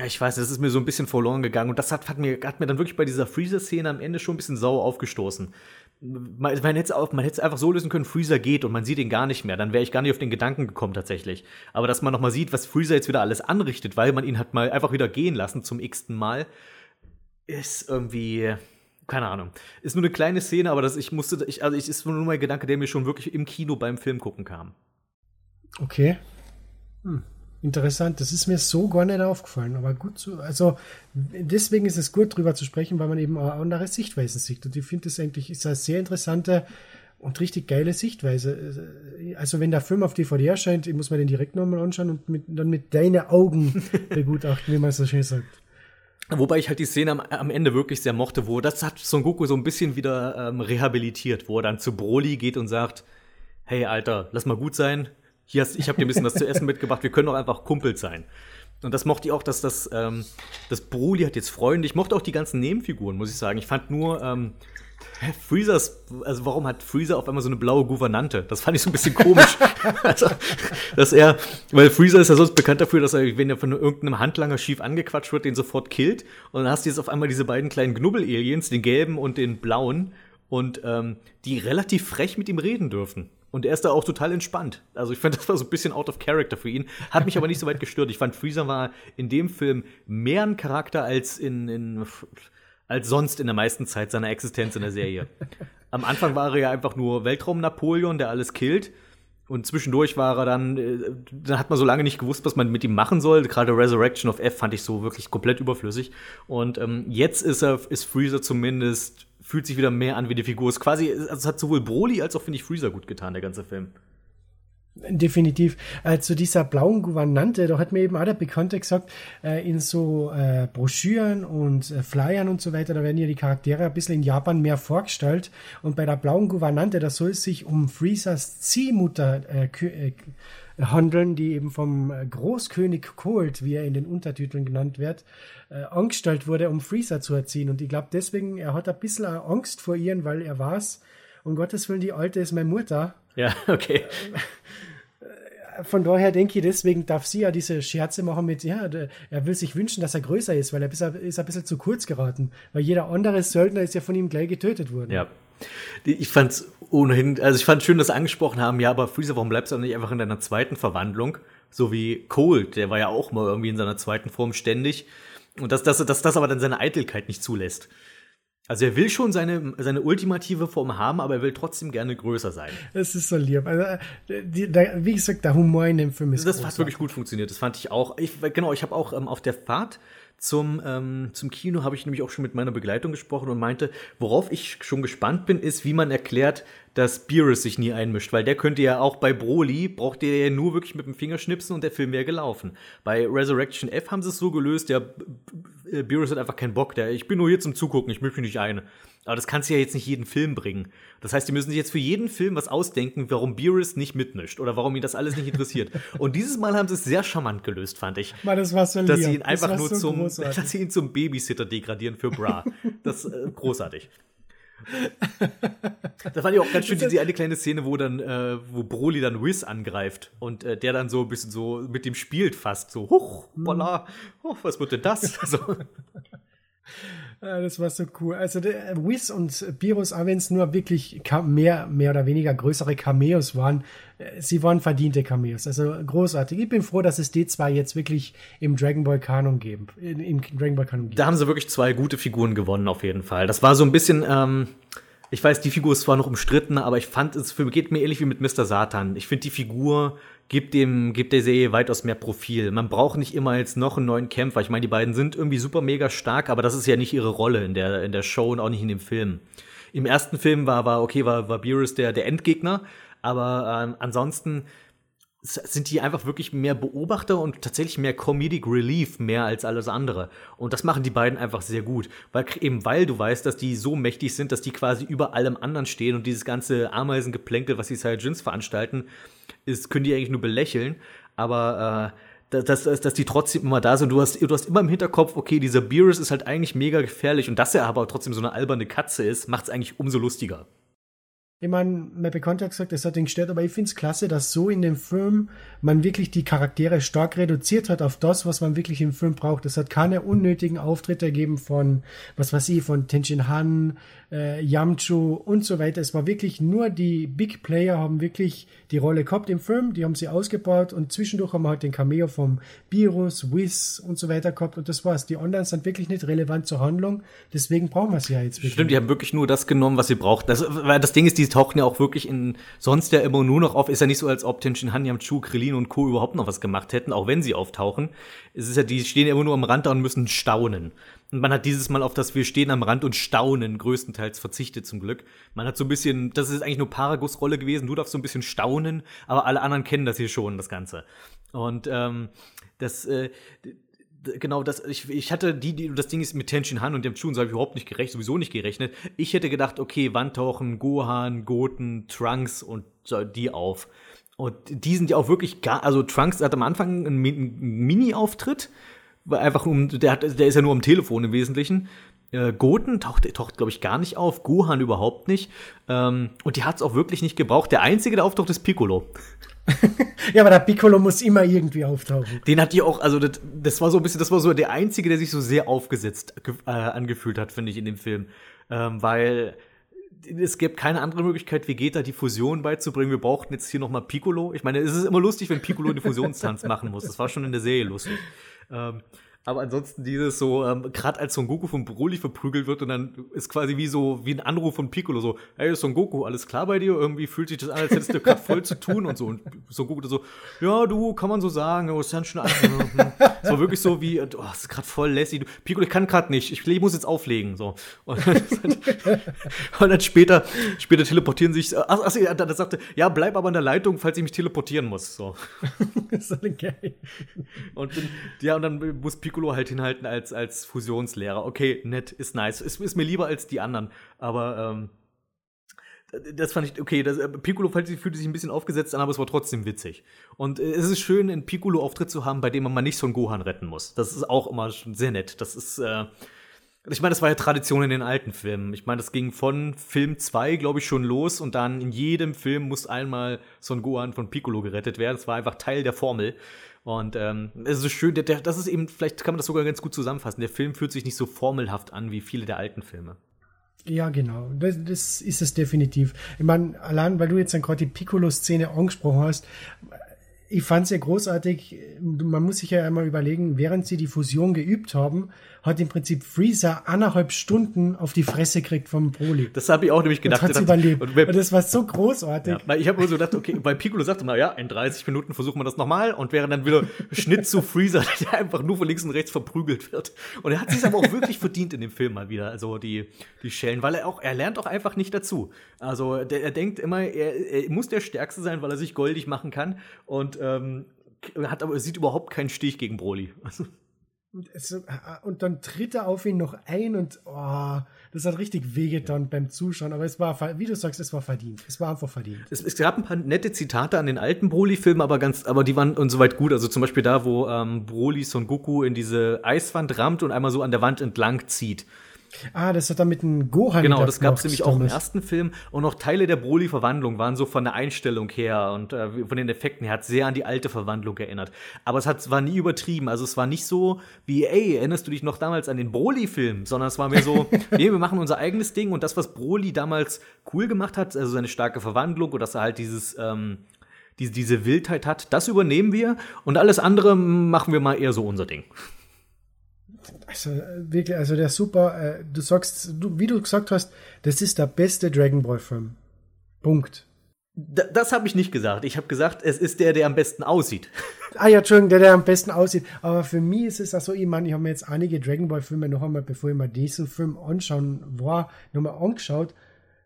ich weiß, das ist mir so ein bisschen verloren gegangen. Und das hat, hat, mir, hat mir dann wirklich bei dieser Freezer-Szene am Ende schon ein bisschen sauer aufgestoßen man, man hätte es einfach so lösen können, Freezer geht und man sieht ihn gar nicht mehr. Dann wäre ich gar nicht auf den Gedanken gekommen tatsächlich. Aber dass man noch mal sieht, was Freezer jetzt wieder alles anrichtet, weil man ihn hat mal einfach wieder gehen lassen zum x-ten Mal, ist irgendwie keine Ahnung. Ist nur eine kleine Szene, aber das, ich musste, ich, also ich ist nur mein Gedanke, der mir schon wirklich im Kino beim Film gucken kam. Okay. Hm. Interessant, das ist mir so gar nicht aufgefallen, aber gut zu, also deswegen ist es gut drüber zu sprechen, weil man eben auch andere Sichtweisen sieht und ich finde das eigentlich ist eine sehr interessante und richtig geile Sichtweise. Also wenn der Film auf DVD erscheint, muss mir den direkt nochmal anschauen und mit, dann mit deinen Augen begutachten, wie man so schön sagt. Wobei ich halt die Szene am, am, Ende wirklich sehr mochte, wo das hat Son Goku so ein bisschen wieder ähm, rehabilitiert, wo er dann zu Broly geht und sagt, hey Alter, lass mal gut sein, hier hast, ich habe dir ein bisschen was zu essen mitgebracht, wir können doch einfach Kumpels sein. Und das mochte ich auch, dass das, ähm, das Broly hat jetzt Freunde. Ich mochte auch die ganzen Nebenfiguren, muss ich sagen. Ich fand nur, ähm, Freezers, also warum hat Freezer auf einmal so eine blaue Gouvernante? Das fand ich so ein bisschen komisch. also, dass er, weil Freezer ist ja sonst bekannt dafür, dass er, wenn er von irgendeinem Handlanger schief angequatscht wird, den sofort killt. Und dann hast du jetzt auf einmal diese beiden kleinen Knubbel-Aliens, den gelben und den blauen, und ähm, die relativ frech mit ihm reden dürfen. Und er ist da auch total entspannt. Also ich fand, das war so ein bisschen out of character für ihn. Hat mich aber nicht so weit gestört. Ich fand, Freezer war in dem Film mehr ein Charakter als in, in als sonst in der meisten Zeit seiner Existenz in der Serie. Am Anfang war er ja einfach nur Weltraum-Napoleon, der alles killt. Und zwischendurch war er dann, äh, da hat man so lange nicht gewusst, was man mit ihm machen soll. Gerade Resurrection of F fand ich so wirklich komplett überflüssig. Und ähm, jetzt ist er, ist Freezer zumindest fühlt sich wieder mehr an wie die Figur. Es quasi, also es hat sowohl Broly als auch, finde ich, Freezer gut getan, der ganze Film. Definitiv. Äh, zu dieser blauen Gouvernante, da hat mir eben auch der Bekannte gesagt, äh, in so äh, Broschüren und äh, Flyern und so weiter, da werden ja die Charaktere ein bisschen in Japan mehr vorgestellt. Und bei der blauen Gouvernante, da soll es sich um Freezers Ziehmutter äh, äh, handeln, die eben vom Großkönig Cold, wie er in den Untertiteln genannt wird, äh, angestellt wurde, um Freezer zu erziehen. Und ich glaube deswegen, er hat ein bisschen Angst vor ihr, weil er weiß, um Gottes Willen, die Alte ist meine Mutter. Ja, okay. Von daher denke ich, deswegen darf sie ja diese Scherze machen mit, ja, er will sich wünschen, dass er größer ist, weil er ist, ist ein bisschen zu kurz geraten. Weil jeder andere Söldner ist ja von ihm gleich getötet worden. Ja, ich fand's ohnehin, also ich fand schön, dass sie angesprochen haben, ja, aber Freezer, warum bleibst du nicht einfach in deiner zweiten Verwandlung? So wie Cold, der war ja auch mal irgendwie in seiner zweiten Form ständig. Und dass, dass, dass das aber dann seine Eitelkeit nicht zulässt. Also er will schon seine, seine ultimative Form haben, aber er will trotzdem gerne größer sein. Das ist so lieb. Also, die, da, wie gesagt, der Humor in dem Film ist Das großartig. hat wirklich gut funktioniert. Das fand ich auch. Ich, genau, ich habe auch ähm, auf der Fahrt zum, ähm, zum Kino habe ich nämlich auch schon mit meiner Begleitung gesprochen und meinte, worauf ich schon gespannt bin, ist, wie man erklärt, dass Beerus sich nie einmischt, weil der könnte ja auch bei Broly, braucht der ja nur wirklich mit dem Finger schnipsen und der Film wäre gelaufen. Bei Resurrection F haben sie es so gelöst, ja, Beerus hat einfach keinen Bock, der, ich bin nur hier zum Zugucken, ich mische mich nicht ein. Aber das kannst du ja jetzt nicht jeden Film bringen. Das heißt, die müssen sich jetzt für jeden Film was ausdenken, warum Beerus nicht mitmischt oder warum ihn das alles nicht interessiert. Und dieses Mal haben sie es sehr charmant gelöst, fand ich. Mal, das war so dass sie ihn einfach nur so zum, großartig. dass sie ihn zum Babysitter degradieren für Bra. Das ist äh, großartig. da fand ich auch ganz schön diese eine kleine Szene, wo dann, äh, wo Broly dann Wiz angreift und äh, der dann so ein bisschen so mit dem spielt fast so, huch, voila, oh, was wird denn das? Also, das war so cool. Also äh, Wiz und Virus, auch wenn es nur wirklich mehr, mehr oder weniger größere Cameos waren, äh, sie waren verdiente Cameos. Also großartig. Ich bin froh, dass es die zwei jetzt wirklich im Dragon Ball Kanon geben. Im Dragon Ball Kanon geben. Da haben sie wirklich zwei gute Figuren gewonnen, auf jeden Fall. Das war so ein bisschen, ähm, ich weiß, die Figur ist zwar noch umstritten, aber ich fand, es geht mir ähnlich wie mit Mr. Satan. Ich finde die Figur gibt dem, gibt der Serie weitaus mehr Profil. Man braucht nicht immer jetzt noch einen neuen Kämpfer. Ich meine, die beiden sind irgendwie super mega stark, aber das ist ja nicht ihre Rolle in der, in der Show und auch nicht in dem Film. Im ersten Film war, war okay, war, war Beerus der, der Endgegner, aber ähm, ansonsten sind die einfach wirklich mehr Beobachter und tatsächlich mehr Comedic Relief mehr als alles andere. Und das machen die beiden einfach sehr gut. Weil eben weil du weißt, dass die so mächtig sind, dass die quasi über allem anderen stehen und dieses ganze Ameisengeplänkel, was die Saiyajins veranstalten, ist, können die eigentlich nur belächeln, aber äh, dass, dass, dass die trotzdem immer da sind. Du hast, du hast immer im Hinterkopf, okay, dieser Beerus ist halt eigentlich mega gefährlich und dass er aber trotzdem so eine alberne Katze ist, macht es eigentlich umso lustiger. Ich meine, mein Bekannter hat gesagt, das hat ihn gestört, aber ich finde es klasse, dass so in dem Film man wirklich die Charaktere stark reduziert hat auf das, was man wirklich im Film braucht. Es hat keine unnötigen Auftritte gegeben von, was weiß ich, von Tenshin Han, äh, Yamchu und so weiter. Es war wirklich nur die Big Player haben wirklich die Rolle gehabt im Film, die haben sie ausgebaut und zwischendurch haben wir halt den Cameo vom Virus, Wiz und so weiter gehabt und das war's. Die anderen sind wirklich nicht relevant zur Handlung, deswegen brauchen wir sie ja jetzt wirklich. Stimmt, die haben wirklich nur das genommen, was sie braucht. Das, weil das Ding ist, die tauchen ja auch wirklich in sonst ja immer nur noch auf. Ist ja nicht so, als ob Tenshin Han, Yamchu, Krillin und Co. überhaupt noch was gemacht hätten, auch wenn sie auftauchen. Es ist ja, die stehen immer nur am Rand da und müssen staunen. Und man hat dieses Mal auf das Wir stehen am Rand und staunen größtenteils verzichtet zum Glück. Man hat so ein bisschen, das ist eigentlich nur Paragus Rolle gewesen, du darfst so ein bisschen staunen, aber alle anderen kennen das hier schon, das Ganze. Und ähm, das, äh, genau, das, ich, ich hatte die, die, das Ding ist mit Tenshin Han und dem Chun, so habe ich überhaupt nicht gerechnet, sowieso nicht gerechnet. Ich hätte gedacht, okay, wann tauchen Gohan, Goten, Trunks und die auf? Und die sind ja auch wirklich gar, also Trunks hat am Anfang einen Mini-Auftritt, einfach um, der, hat, der ist ja nur am Telefon im Wesentlichen. Äh, Goten taucht, taucht glaube ich, gar nicht auf, Gohan überhaupt nicht. Ähm, und die hat es auch wirklich nicht gebraucht. Der einzige, der auftaucht, ist Piccolo. ja, aber der Piccolo muss immer irgendwie auftauchen. Den hat die auch, also das, das, war so ein bisschen, das war so der einzige, der sich so sehr aufgesetzt äh, angefühlt hat, finde ich, in dem Film. Ähm, weil es gibt keine andere Möglichkeit, Vegeta die Fusion beizubringen. Wir brauchten jetzt hier nochmal Piccolo. Ich meine, es ist immer lustig, wenn Piccolo eine Fusionstanz machen muss. Das war schon in der Serie lustig. Ähm, aber ansonsten dieses so, ähm, gerade als Son Goku von Broly verprügelt wird und dann ist quasi wie so, wie ein Anruf von Piccolo, so, hey Son Goku, alles klar bei dir? Irgendwie fühlt sich das an, als hättest du gerade voll zu tun und so. Und Son Goku so, ja, du, kann man so sagen, oh, ist dann schon So wirklich so wie, oh, das ist gerade voll lässig. Piccolo, ich kann gerade nicht, ich, ich, muss jetzt auflegen, so. Und, und dann später, später teleportieren sich, ach, ach, dann sagte, ja, bleib aber in der Leitung, falls ich mich teleportieren muss, so. das ist geil. Und dann, ja, und dann muss Piccolo Piccolo halt hinhalten als, als Fusionslehrer. Okay, nett, ist nice. Ist, ist mir lieber als die anderen. Aber ähm, das fand ich, okay, das, äh, Piccolo fühlte sich ein bisschen aufgesetzt an, aber es war trotzdem witzig. Und äh, es ist schön, einen Piccolo-Auftritt zu haben, bei dem man mal nicht so einen Gohan retten muss. Das ist auch immer sehr nett. Das ist, äh, ich meine, das war ja Tradition in den alten Filmen. Ich meine, das ging von Film 2, glaube ich, schon los und dann in jedem Film muss einmal so ein Gohan von Piccolo gerettet werden. Das war einfach Teil der Formel. Und ähm, es ist schön, der, der, das ist eben, vielleicht kann man das sogar ganz gut zusammenfassen. Der Film fühlt sich nicht so formelhaft an wie viele der alten Filme. Ja, genau. Das, das ist es definitiv. Ich meine, allein weil du jetzt dann gerade die Piccolo-Szene angesprochen hast, ich fand es ja großartig. Man muss sich ja einmal überlegen, während sie die Fusion geübt haben, hat im Prinzip Freezer anderthalb Stunden auf die Fresse gekriegt vom Broly. Das habe ich auch nämlich gedacht. Und hat überlebt. Und, und, das war so großartig. Ja, weil ich habe nur so gedacht, okay, bei Piccolo sagte man, ja, in 30 Minuten versuchen wir das nochmal und wäre dann wieder Schnitt zu Freezer, der einfach nur von links und rechts verprügelt wird. Und er hat sich aber auch wirklich verdient in dem Film mal wieder, also die, die Schellen, weil er auch, er lernt auch einfach nicht dazu. Also der, er denkt immer, er, er muss der Stärkste sein, weil er sich goldig machen kann und ähm, hat aber sieht überhaupt keinen Stich gegen Broly. Also Und, es, äh, und, dann tritt er auf ihn noch ein und oh, das hat richtig wehgetan ja. beim Zuschauen. Aber es war, wie du sagst, es war verdient. Es war einfach verdient. Es, es gab ein paar nette Zitate an den alten Broly-Filmen, aber ganz, aber die waren insoweit gut. Also zum Beispiel da, wo ähm, Broly Son Goku in diese Eiswand rammt und einmal so an der Wand entlang zieht. Ah, das hat dann mit dem Gohan. Genau, das gab es nämlich auch im ersten Film. Und noch Teile der Broly-Verwandlung waren so von der Einstellung her und äh, von den Effekten her hat sehr an die alte Verwandlung erinnert. Aber es hat, war nie übertrieben. Also es war nicht so wie, ey, erinnerst du dich noch damals an den Broly-Film? Sondern es war mehr so, nee, wir machen unser eigenes Ding und das, was Broly damals cool gemacht hat, also seine starke Verwandlung und dass er halt dieses, ähm, diese, diese Wildheit hat, das übernehmen wir und alles andere machen wir mal eher so unser Ding. Also wirklich, also der super, äh, du sagst, du, wie du gesagt hast, das ist der beste Dragon Ball Film. Punkt. D das habe ich nicht gesagt. Ich habe gesagt, es ist der, der am besten aussieht. Ah ja, Entschuldigung, der, der am besten aussieht. Aber für mich ist es auch so, ich meine, ich habe mir jetzt einige Dragon Ball Filme noch einmal, bevor ich mir diesen Film anschauen war, nochmal angeschaut.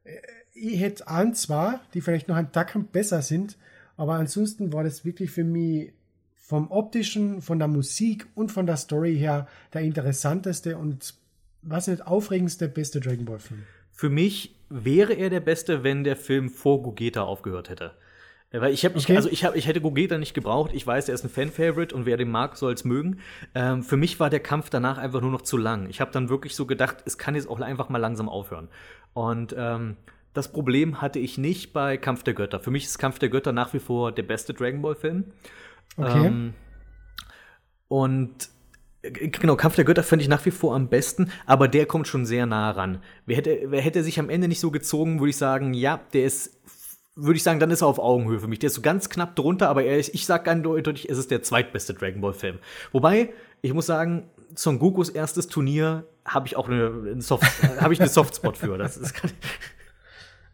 Äh, ich hätte ein, zwei, die vielleicht noch ein Tacken besser sind, aber ansonsten war das wirklich für mich vom optischen, von der Musik und von der Story her der interessanteste und was nicht aufregendste beste Dragon Ball Film. Für mich wäre er der beste, wenn der Film vor Gogeta aufgehört hätte. Äh, weil ich habe, okay. also ich habe, ich hätte Gogeta nicht gebraucht. Ich weiß, er ist ein Fan-Favorite und wer den mag, soll es mögen. Ähm, für mich war der Kampf danach einfach nur noch zu lang. Ich habe dann wirklich so gedacht, es kann jetzt auch einfach mal langsam aufhören. Und ähm, das Problem hatte ich nicht bei Kampf der Götter. Für mich ist Kampf der Götter nach wie vor der beste Dragon Ball Film. Okay. Ähm, und äh, Genau, Kampf der Götter fände ich nach wie vor am besten, aber der kommt schon sehr nah ran. Wer hätte, wer hätte sich am Ende nicht so gezogen, würde ich sagen, ja, der ist, würde ich sagen, dann ist er auf Augenhöhe für mich. Der ist so ganz knapp drunter, aber er ist, ich sage eindeutig, es ist der zweitbeste Dragon Ball Film. Wobei, ich muss sagen, Son Gokus erstes Turnier habe ich auch eine, eine Soft, habe ich eine Softspot für. Das, das kann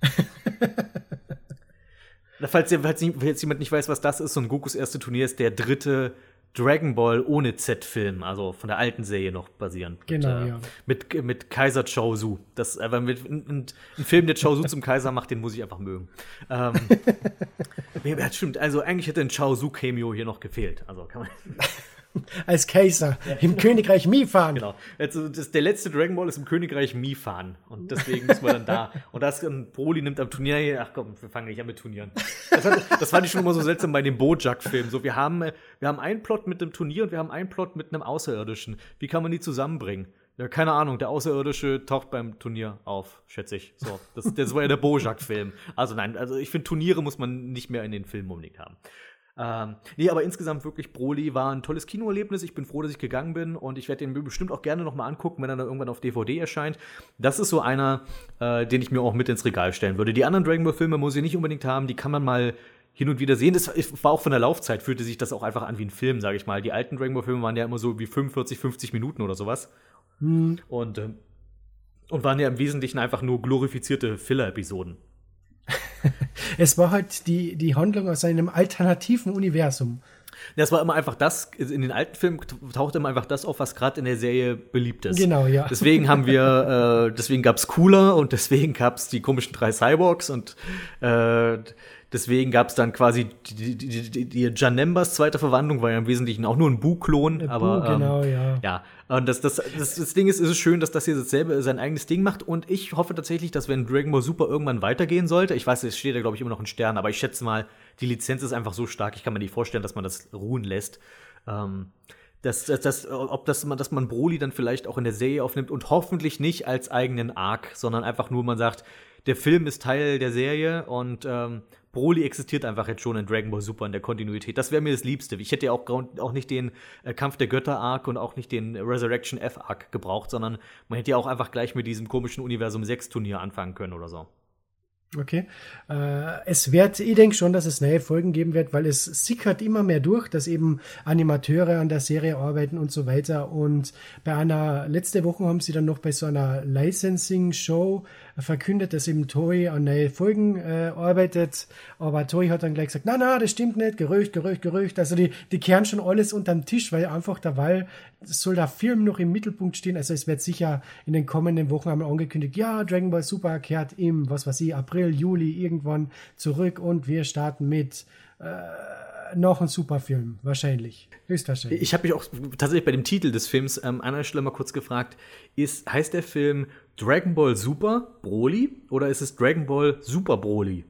Falls, falls, falls, jemand nicht weiß, was das ist, Son Gokus erste Turnier ist der dritte Dragon Ball ohne Z-Film, also von der alten Serie noch basierend. Genau, mit, äh, ja. Mit, mit Kaiser Chaozu. Das, aber mit, ein, ein Film, der Chaozu zum Kaiser macht, den muss ich einfach mögen. Ähm, ja, stimmt. Also eigentlich hätte ein Chaozu-Cameo hier noch gefehlt. Also kann man. als Kaiser im Königreich Mifan. Genau. Also das, der letzte Dragon Ball ist im Königreich Mifan. Und deswegen müssen wir dann da. Und das ein Broly nimmt am Turnier. Ach komm, wir fangen nicht an mit Turnieren. Das, hat, das fand ich schon immer so seltsam bei dem Bojack-Film. So, wir haben, wir haben einen Plot mit dem Turnier und wir haben einen Plot mit einem Außerirdischen. Wie kann man die zusammenbringen? Ja, keine Ahnung, der Außerirdische taucht beim Turnier auf, schätze ich. So, das, das war ja der Bojack-Film. Also nein, also ich finde, Turniere muss man nicht mehr in den Filmen unbedingt haben. Ähm, nee, aber insgesamt wirklich, Broly war ein tolles Kinoerlebnis. Ich bin froh, dass ich gegangen bin und ich werde den bestimmt auch gerne nochmal angucken, wenn er dann irgendwann auf DVD erscheint. Das ist so einer, äh, den ich mir auch mit ins Regal stellen würde. Die anderen Dragon Ball Filme muss ich nicht unbedingt haben, die kann man mal hin und wieder sehen. Das war auch von der Laufzeit, fühlte sich das auch einfach an wie ein Film, sage ich mal. Die alten Dragon Ball Filme waren ja immer so wie 45, 50 Minuten oder sowas. Mhm. Und, äh, und waren ja im Wesentlichen einfach nur glorifizierte Filler-Episoden. es war halt die, die Handlung aus einem alternativen Universum. Das war immer einfach das, in den alten Filmen tauchte immer einfach das auf, was gerade in der Serie beliebt ist. Genau, ja. Deswegen haben wir, äh, deswegen gab es Cooler und deswegen gab es die komischen drei Cyborgs und äh, Deswegen gab es dann quasi die, die, die, die Janembas zweite Verwandlung, war ja im Wesentlichen auch nur ein Bu-Klon. Aber Bu, genau, ähm, ja. Ja, und das, das, das, das Ding ist, ist es schön, dass das hier dasselbe sein eigenes Ding macht. Und ich hoffe tatsächlich, dass wenn Dragon Ball Super irgendwann weitergehen sollte, ich weiß, es steht da, glaube ich, immer noch ein Stern, aber ich schätze mal, die Lizenz ist einfach so stark, ich kann mir nicht vorstellen, dass man das ruhen lässt. Ähm, dass, dass, dass, ob das, dass man Broly dann vielleicht auch in der Serie aufnimmt und hoffentlich nicht als eigenen Arc, sondern einfach nur man sagt, der Film ist Teil der Serie und ähm, Broly existiert einfach jetzt schon in Dragon Ball Super in der Kontinuität. Das wäre mir das Liebste. Ich hätte ja auch, auch nicht den äh, Kampf der Götter Arc und auch nicht den Resurrection F Arc gebraucht, sondern man hätte ja auch einfach gleich mit diesem komischen Universum 6 Turnier anfangen können oder so. Okay. Äh, es wird, ich denke schon, dass es neue Folgen geben wird, weil es sickert immer mehr durch, dass eben Animateure an der Serie arbeiten und so weiter. Und bei einer, letzte Woche haben sie dann noch bei so einer Licensing-Show verkündet, dass eben Toei an neue Folgen äh, arbeitet. Aber Toei hat dann gleich gesagt, na, na, das stimmt nicht, Gerücht, Gerücht, Gerücht. Also die, die kehren schon alles unterm Tisch, weil einfach der Wahl soll der Film noch im Mittelpunkt stehen. Also es wird sicher in den kommenden Wochen einmal angekündigt, ja, Dragon Ball Super kehrt im, was weiß ich, April, Juli irgendwann zurück und wir starten mit äh, noch ein super Film, wahrscheinlich. Höchstwahrscheinlich. Ich habe mich auch tatsächlich bei dem Titel des Films ähm, an einer Stelle mal kurz gefragt, ist, heißt der Film Dragon Ball Super Broly oder ist es Dragon Ball Super Broly?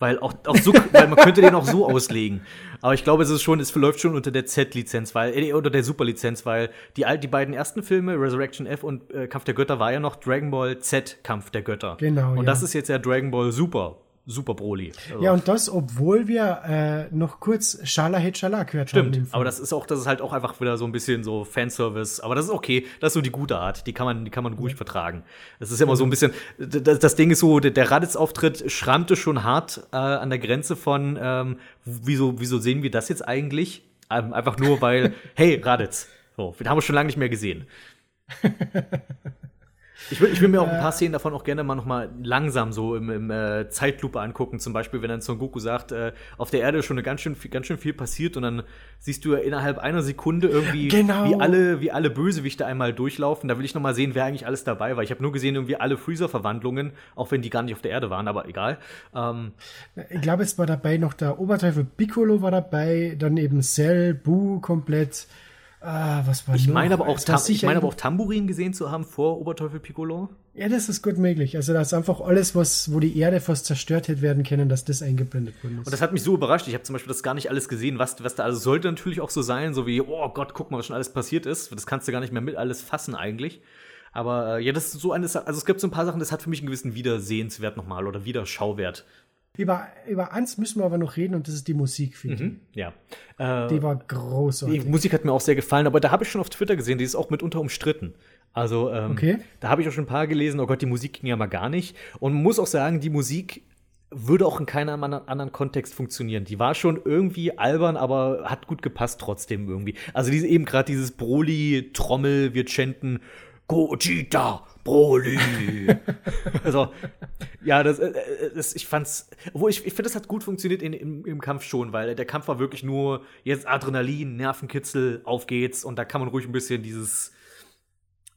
Weil auch, auch so, weil man könnte den auch so auslegen. Aber ich glaube, es ist schon, es verläuft schon unter der Z-Lizenz, weil, äh, unter der Super-Lizenz, weil die, die beiden ersten Filme, Resurrection F und äh, Kampf der Götter, war ja noch Dragon Ball Z Kampf der Götter. Genau. Und ja. das ist jetzt ja Dragon Ball Super Super Broly. Also ja, und das, obwohl wir äh, noch kurz Schala het Schala gehört Stimmt, haben. Stimmt, aber das ist auch, das ist halt auch einfach wieder so ein bisschen so Fanservice. Aber das ist okay, das ist so die gute Art. Die kann man, die kann man gut vertragen. Das ist ja immer so ein bisschen, das, das Ding ist so, der, der Raditz-Auftritt schrammte schon hart äh, an der Grenze von, ähm, wieso, wieso sehen wir das jetzt eigentlich? Ähm, einfach nur, weil, hey, Raditz. So, den haben wir schon lange nicht mehr gesehen. Ich will, ich will mir auch ein paar Szenen davon auch gerne mal noch mal langsam so im, im äh, Zeitlupe angucken. Zum Beispiel, wenn dann Son Goku sagt, äh, auf der Erde ist schon eine ganz schön, ganz schön viel passiert und dann siehst du ja innerhalb einer Sekunde irgendwie, genau. wie alle, wie alle Bösewichte einmal durchlaufen. Da will ich noch mal sehen, wer eigentlich alles dabei war. Ich habe nur gesehen irgendwie alle Freezer-Verwandlungen, auch wenn die gar nicht auf der Erde waren, aber egal. Ähm, ich glaube, es war dabei noch der Oberteufel Piccolo war dabei, dann eben Cell, Boo komplett. Ah, was war ich meine aber auch, ich meine aber auch Tambourin gesehen zu haben vor Oberteufel Piccolo. Ja, das ist gut möglich. Also da ist einfach alles, was, wo die Erde fast zerstört hätte werden können, dass das eingeblendet worden ist. Und das hat mich so überrascht. Ich habe zum Beispiel das gar nicht alles gesehen, was, was da also sollte natürlich auch so sein, so wie, oh Gott, guck mal, was schon alles passiert ist. Das kannst du gar nicht mehr mit alles fassen eigentlich. Aber äh, ja, das ist so eines, also es gibt so ein paar Sachen, das hat für mich einen gewissen Wiedersehenswert nochmal oder Wiederschauwert. Über, über eins müssen wir aber noch reden und das ist die Musik, finde mhm, ja. Äh, die war großartig. Die Musik hat mir auch sehr gefallen, aber da habe ich schon auf Twitter gesehen, die ist auch mitunter umstritten. Also, ähm, okay. da habe ich auch schon ein paar gelesen, oh Gott, die Musik ging ja mal gar nicht. Und man muss auch sagen, die Musik würde auch in keinem anderen Kontext funktionieren. Die war schon irgendwie albern, aber hat gut gepasst trotzdem irgendwie. Also diese, eben gerade dieses Broly-Trommel, wir chanten Gogeta, Broly. also, ja, das, äh, das, ich fand's, obwohl ich, ich finde, das hat gut funktioniert in, im, im Kampf schon, weil der Kampf war wirklich nur jetzt Adrenalin, Nervenkitzel, auf geht's und da kann man ruhig ein bisschen dieses,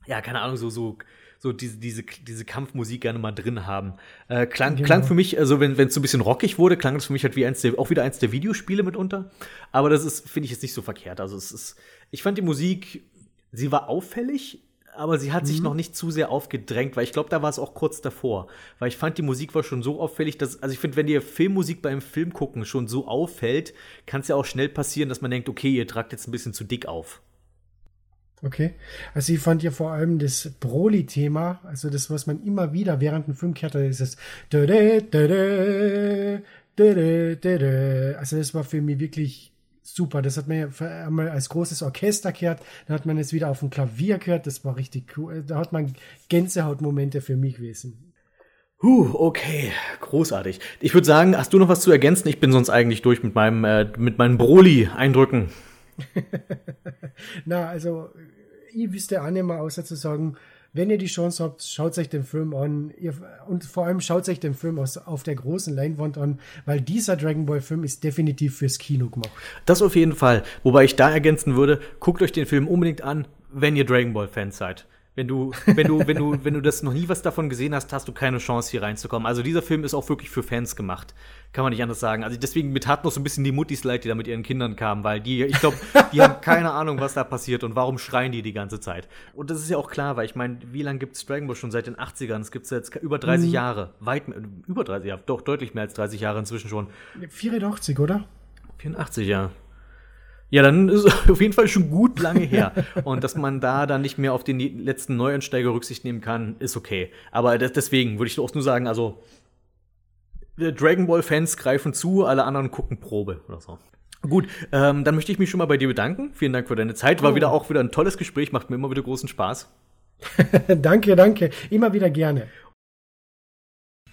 ja, keine Ahnung, so, so, so diese, diese, diese Kampfmusik gerne mal drin haben. Äh, klang, genau. klang für mich, also wenn es so ein bisschen rockig wurde, klang das für mich halt wie eins der, auch wieder eins der Videospiele mitunter. Aber das ist, finde ich, jetzt nicht so verkehrt. Also es ist, ich fand die Musik, sie war auffällig, aber sie hat mhm. sich noch nicht zu sehr aufgedrängt, weil ich glaube, da war es auch kurz davor. Weil ich fand, die Musik war schon so auffällig, dass, also ich finde, wenn dir Filmmusik beim Film gucken schon so auffällt, kann es ja auch schnell passieren, dass man denkt, okay, ihr tragt jetzt ein bisschen zu dick auf. Okay. Also ich fand ja vor allem das Broly-Thema, also das, was man immer wieder während dem Film hat, ist das also das war für mich wirklich super. Das hat man ja einmal als großes Orchester gehört, dann hat man es wieder auf dem Klavier gehört, das war richtig cool. Da hat man Gänsehautmomente für mich gewesen. Huh, okay, großartig. Ich würde sagen, hast du noch was zu ergänzen? Ich bin sonst eigentlich durch mit meinem äh, mit meinen Broly-Eindrücken. Na, also ich wüsste auch nicht mehr, außer zu sagen, wenn ihr die Chance habt, schaut euch den Film an. Ihr, und vor allem schaut euch den Film aus, auf der großen Leinwand an, weil dieser Dragon Ball Film ist definitiv fürs Kino gemacht. Das auf jeden Fall. Wobei ich da ergänzen würde, guckt euch den Film unbedingt an, wenn ihr Dragon Ball Fans seid. Wenn du, wenn du, wenn du, wenn du das noch nie was davon gesehen hast, hast du keine Chance, hier reinzukommen. Also dieser Film ist auch wirklich für Fans gemacht. Kann man nicht anders sagen. Also deswegen mit hat noch so ein bisschen die Muttis leid, die da mit ihren Kindern kamen, weil die, ich glaube, die haben keine Ahnung, was da passiert und warum schreien die die ganze Zeit. Und das ist ja auch klar, weil ich meine, wie lange gibt es Dragon Ball schon? Seit den 80ern. Es gibt es jetzt über 30 mhm. Jahre. Weit, über 30 Jahre, doch deutlich mehr als 30 Jahre inzwischen schon. 84, oder? 84, ja. Ja, dann ist es auf jeden Fall schon gut lange her. Und dass man da dann nicht mehr auf den letzten Neuansteiger Rücksicht nehmen kann, ist okay. Aber deswegen würde ich auch nur sagen, also Dragon Ball Fans greifen zu, alle anderen gucken Probe oder so. Gut, ähm, dann möchte ich mich schon mal bei dir bedanken. Vielen Dank für deine Zeit. War oh. wieder auch wieder ein tolles Gespräch, macht mir immer wieder großen Spaß. danke, danke. Immer wieder gerne.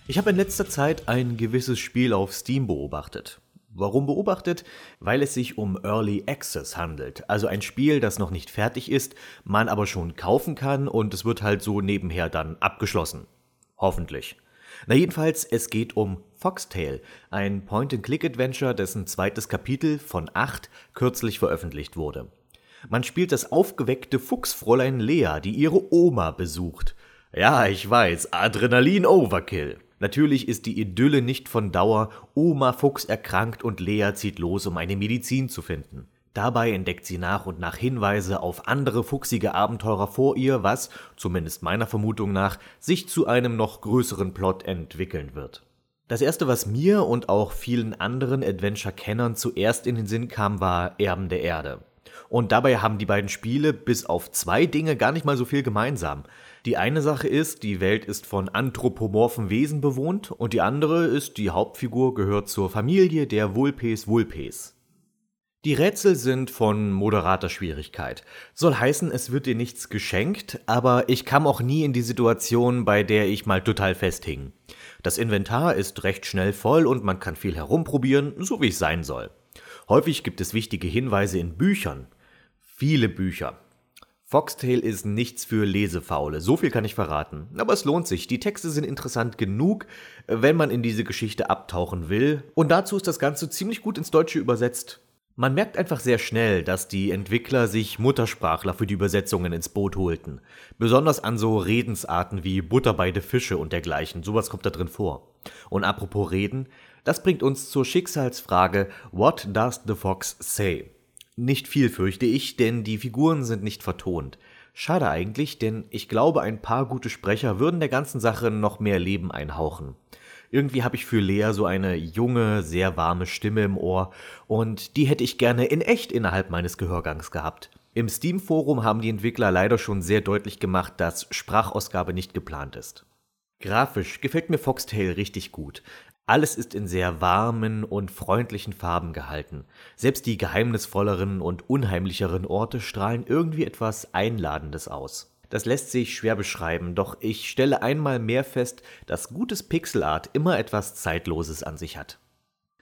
Ich habe in letzter Zeit ein gewisses Spiel auf Steam beobachtet. Warum beobachtet? Weil es sich um Early Access handelt. Also ein Spiel, das noch nicht fertig ist, man aber schon kaufen kann und es wird halt so nebenher dann abgeschlossen. Hoffentlich. Na jedenfalls, es geht um Foxtail, ein Point-and-Click-Adventure, dessen zweites Kapitel von acht kürzlich veröffentlicht wurde. Man spielt das aufgeweckte Fuchsfräulein Lea, die ihre Oma besucht. Ja, ich weiß, Adrenalin Overkill. Natürlich ist die Idylle nicht von Dauer, Oma Fuchs erkrankt und Lea zieht los, um eine Medizin zu finden. Dabei entdeckt sie nach und nach Hinweise auf andere fuchsige Abenteurer vor ihr, was, zumindest meiner Vermutung nach, sich zu einem noch größeren Plot entwickeln wird. Das erste, was mir und auch vielen anderen Adventure-Kennern zuerst in den Sinn kam, war Erben der Erde. Und dabei haben die beiden Spiele bis auf zwei Dinge gar nicht mal so viel gemeinsam. Die eine Sache ist, die Welt ist von anthropomorphen Wesen bewohnt und die andere ist, die Hauptfigur gehört zur Familie der Vulpes Vulpes. Die Rätsel sind von moderater Schwierigkeit. Soll heißen, es wird dir nichts geschenkt, aber ich kam auch nie in die Situation, bei der ich mal total festhing. Das Inventar ist recht schnell voll und man kann viel herumprobieren, so wie es sein soll. Häufig gibt es wichtige Hinweise in Büchern. Viele Bücher. Foxtail ist nichts für Lesefaule, so viel kann ich verraten. Aber es lohnt sich, die Texte sind interessant genug, wenn man in diese Geschichte abtauchen will. Und dazu ist das Ganze ziemlich gut ins Deutsche übersetzt. Man merkt einfach sehr schnell, dass die Entwickler sich Muttersprachler für die Übersetzungen ins Boot holten. Besonders an so Redensarten wie Butter bei de Fische und dergleichen. Sowas kommt da drin vor. Und apropos Reden, das bringt uns zur Schicksalsfrage What does the fox say? Nicht viel fürchte ich, denn die Figuren sind nicht vertont. Schade eigentlich, denn ich glaube, ein paar gute Sprecher würden der ganzen Sache noch mehr Leben einhauchen. Irgendwie habe ich für Lea so eine junge, sehr warme Stimme im Ohr und die hätte ich gerne in echt innerhalb meines Gehörgangs gehabt. Im Steam-Forum haben die Entwickler leider schon sehr deutlich gemacht, dass Sprachausgabe nicht geplant ist. Grafisch gefällt mir Foxtail richtig gut. Alles ist in sehr warmen und freundlichen Farben gehalten. Selbst die geheimnisvolleren und unheimlicheren Orte strahlen irgendwie etwas Einladendes aus. Das lässt sich schwer beschreiben, doch ich stelle einmal mehr fest, dass gutes Pixelart immer etwas Zeitloses an sich hat.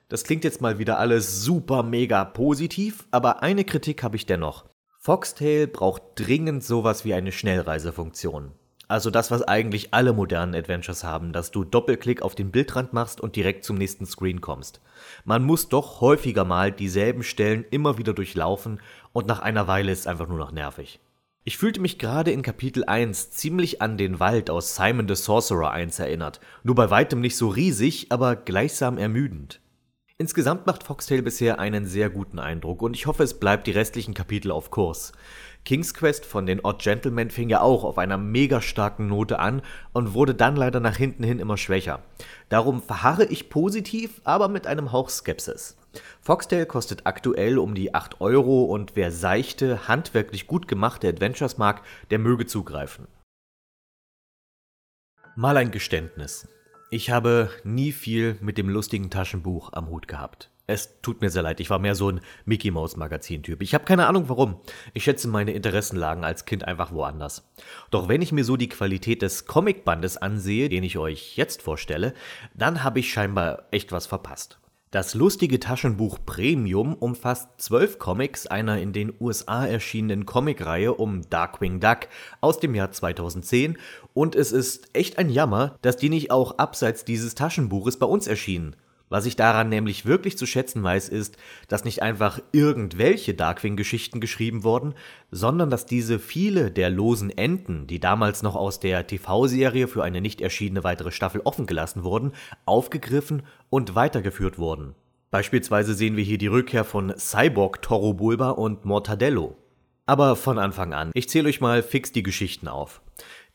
Das klingt jetzt mal wieder alles super mega positiv, aber eine Kritik habe ich dennoch. Foxtail braucht dringend sowas wie eine Schnellreisefunktion. Also das, was eigentlich alle modernen Adventures haben, dass du Doppelklick auf den Bildrand machst und direkt zum nächsten Screen kommst. Man muss doch häufiger mal dieselben Stellen immer wieder durchlaufen und nach einer Weile ist es einfach nur noch nervig. Ich fühlte mich gerade in Kapitel 1 ziemlich an den Wald aus Simon the Sorcerer 1 erinnert, nur bei weitem nicht so riesig, aber gleichsam ermüdend. Insgesamt macht Foxtail bisher einen sehr guten Eindruck und ich hoffe, es bleibt die restlichen Kapitel auf Kurs. King's Quest von den Odd Gentlemen fing ja auch auf einer mega starken Note an und wurde dann leider nach hinten hin immer schwächer. Darum verharre ich positiv, aber mit einem Hauch Skepsis. Foxtail kostet aktuell um die 8 Euro und wer seichte, handwerklich gut gemachte Adventures mag, der möge zugreifen. Mal ein Geständnis. Ich habe nie viel mit dem lustigen Taschenbuch am Hut gehabt. Es tut mir sehr leid, ich war mehr so ein Mickey Mouse Magazin Typ. Ich habe keine Ahnung warum. Ich schätze meine Interessen lagen als Kind einfach woanders. Doch wenn ich mir so die Qualität des Comicbandes ansehe, den ich euch jetzt vorstelle, dann habe ich scheinbar echt was verpasst. Das lustige Taschenbuch Premium umfasst zwölf Comics einer in den USA erschienenen Comicreihe um Darkwing Duck aus dem Jahr 2010 und es ist echt ein Jammer, dass die nicht auch abseits dieses Taschenbuches bei uns erschienen. Was ich daran nämlich wirklich zu schätzen weiß, ist, dass nicht einfach irgendwelche Darkwing-Geschichten geschrieben wurden, sondern dass diese viele der losen Enden, die damals noch aus der TV-Serie für eine nicht erschienene weitere Staffel offen gelassen wurden, aufgegriffen und weitergeführt wurden. Beispielsweise sehen wir hier die Rückkehr von Cyborg Toro Bulba und Mortadello. Aber von Anfang an, ich zähle euch mal fix die Geschichten auf.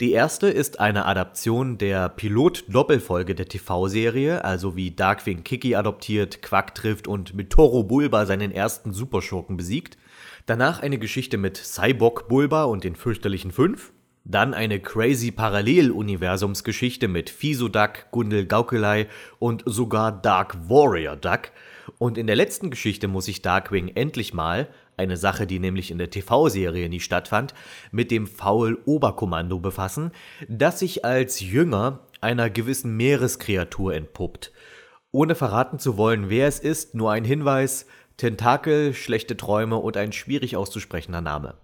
Die erste ist eine Adaption der Pilot-Doppelfolge der TV-Serie, also wie Darkwing Kiki adoptiert, Quack trifft und mit Toro Bulba seinen ersten Superschurken besiegt. Danach eine Geschichte mit Cyborg Bulba und den fürchterlichen Fünf. Dann eine crazy Parallel-Universumsgeschichte mit Fiso Duck, Gundel Gaukelei und sogar Dark Warrior Duck. Und in der letzten Geschichte muss sich Darkwing endlich mal, eine Sache, die nämlich in der TV-Serie nie stattfand, mit dem Faul-Oberkommando befassen, das sich als Jünger einer gewissen Meereskreatur entpuppt. Ohne verraten zu wollen, wer es ist, nur ein Hinweis, Tentakel, schlechte Träume und ein schwierig auszusprechender Name.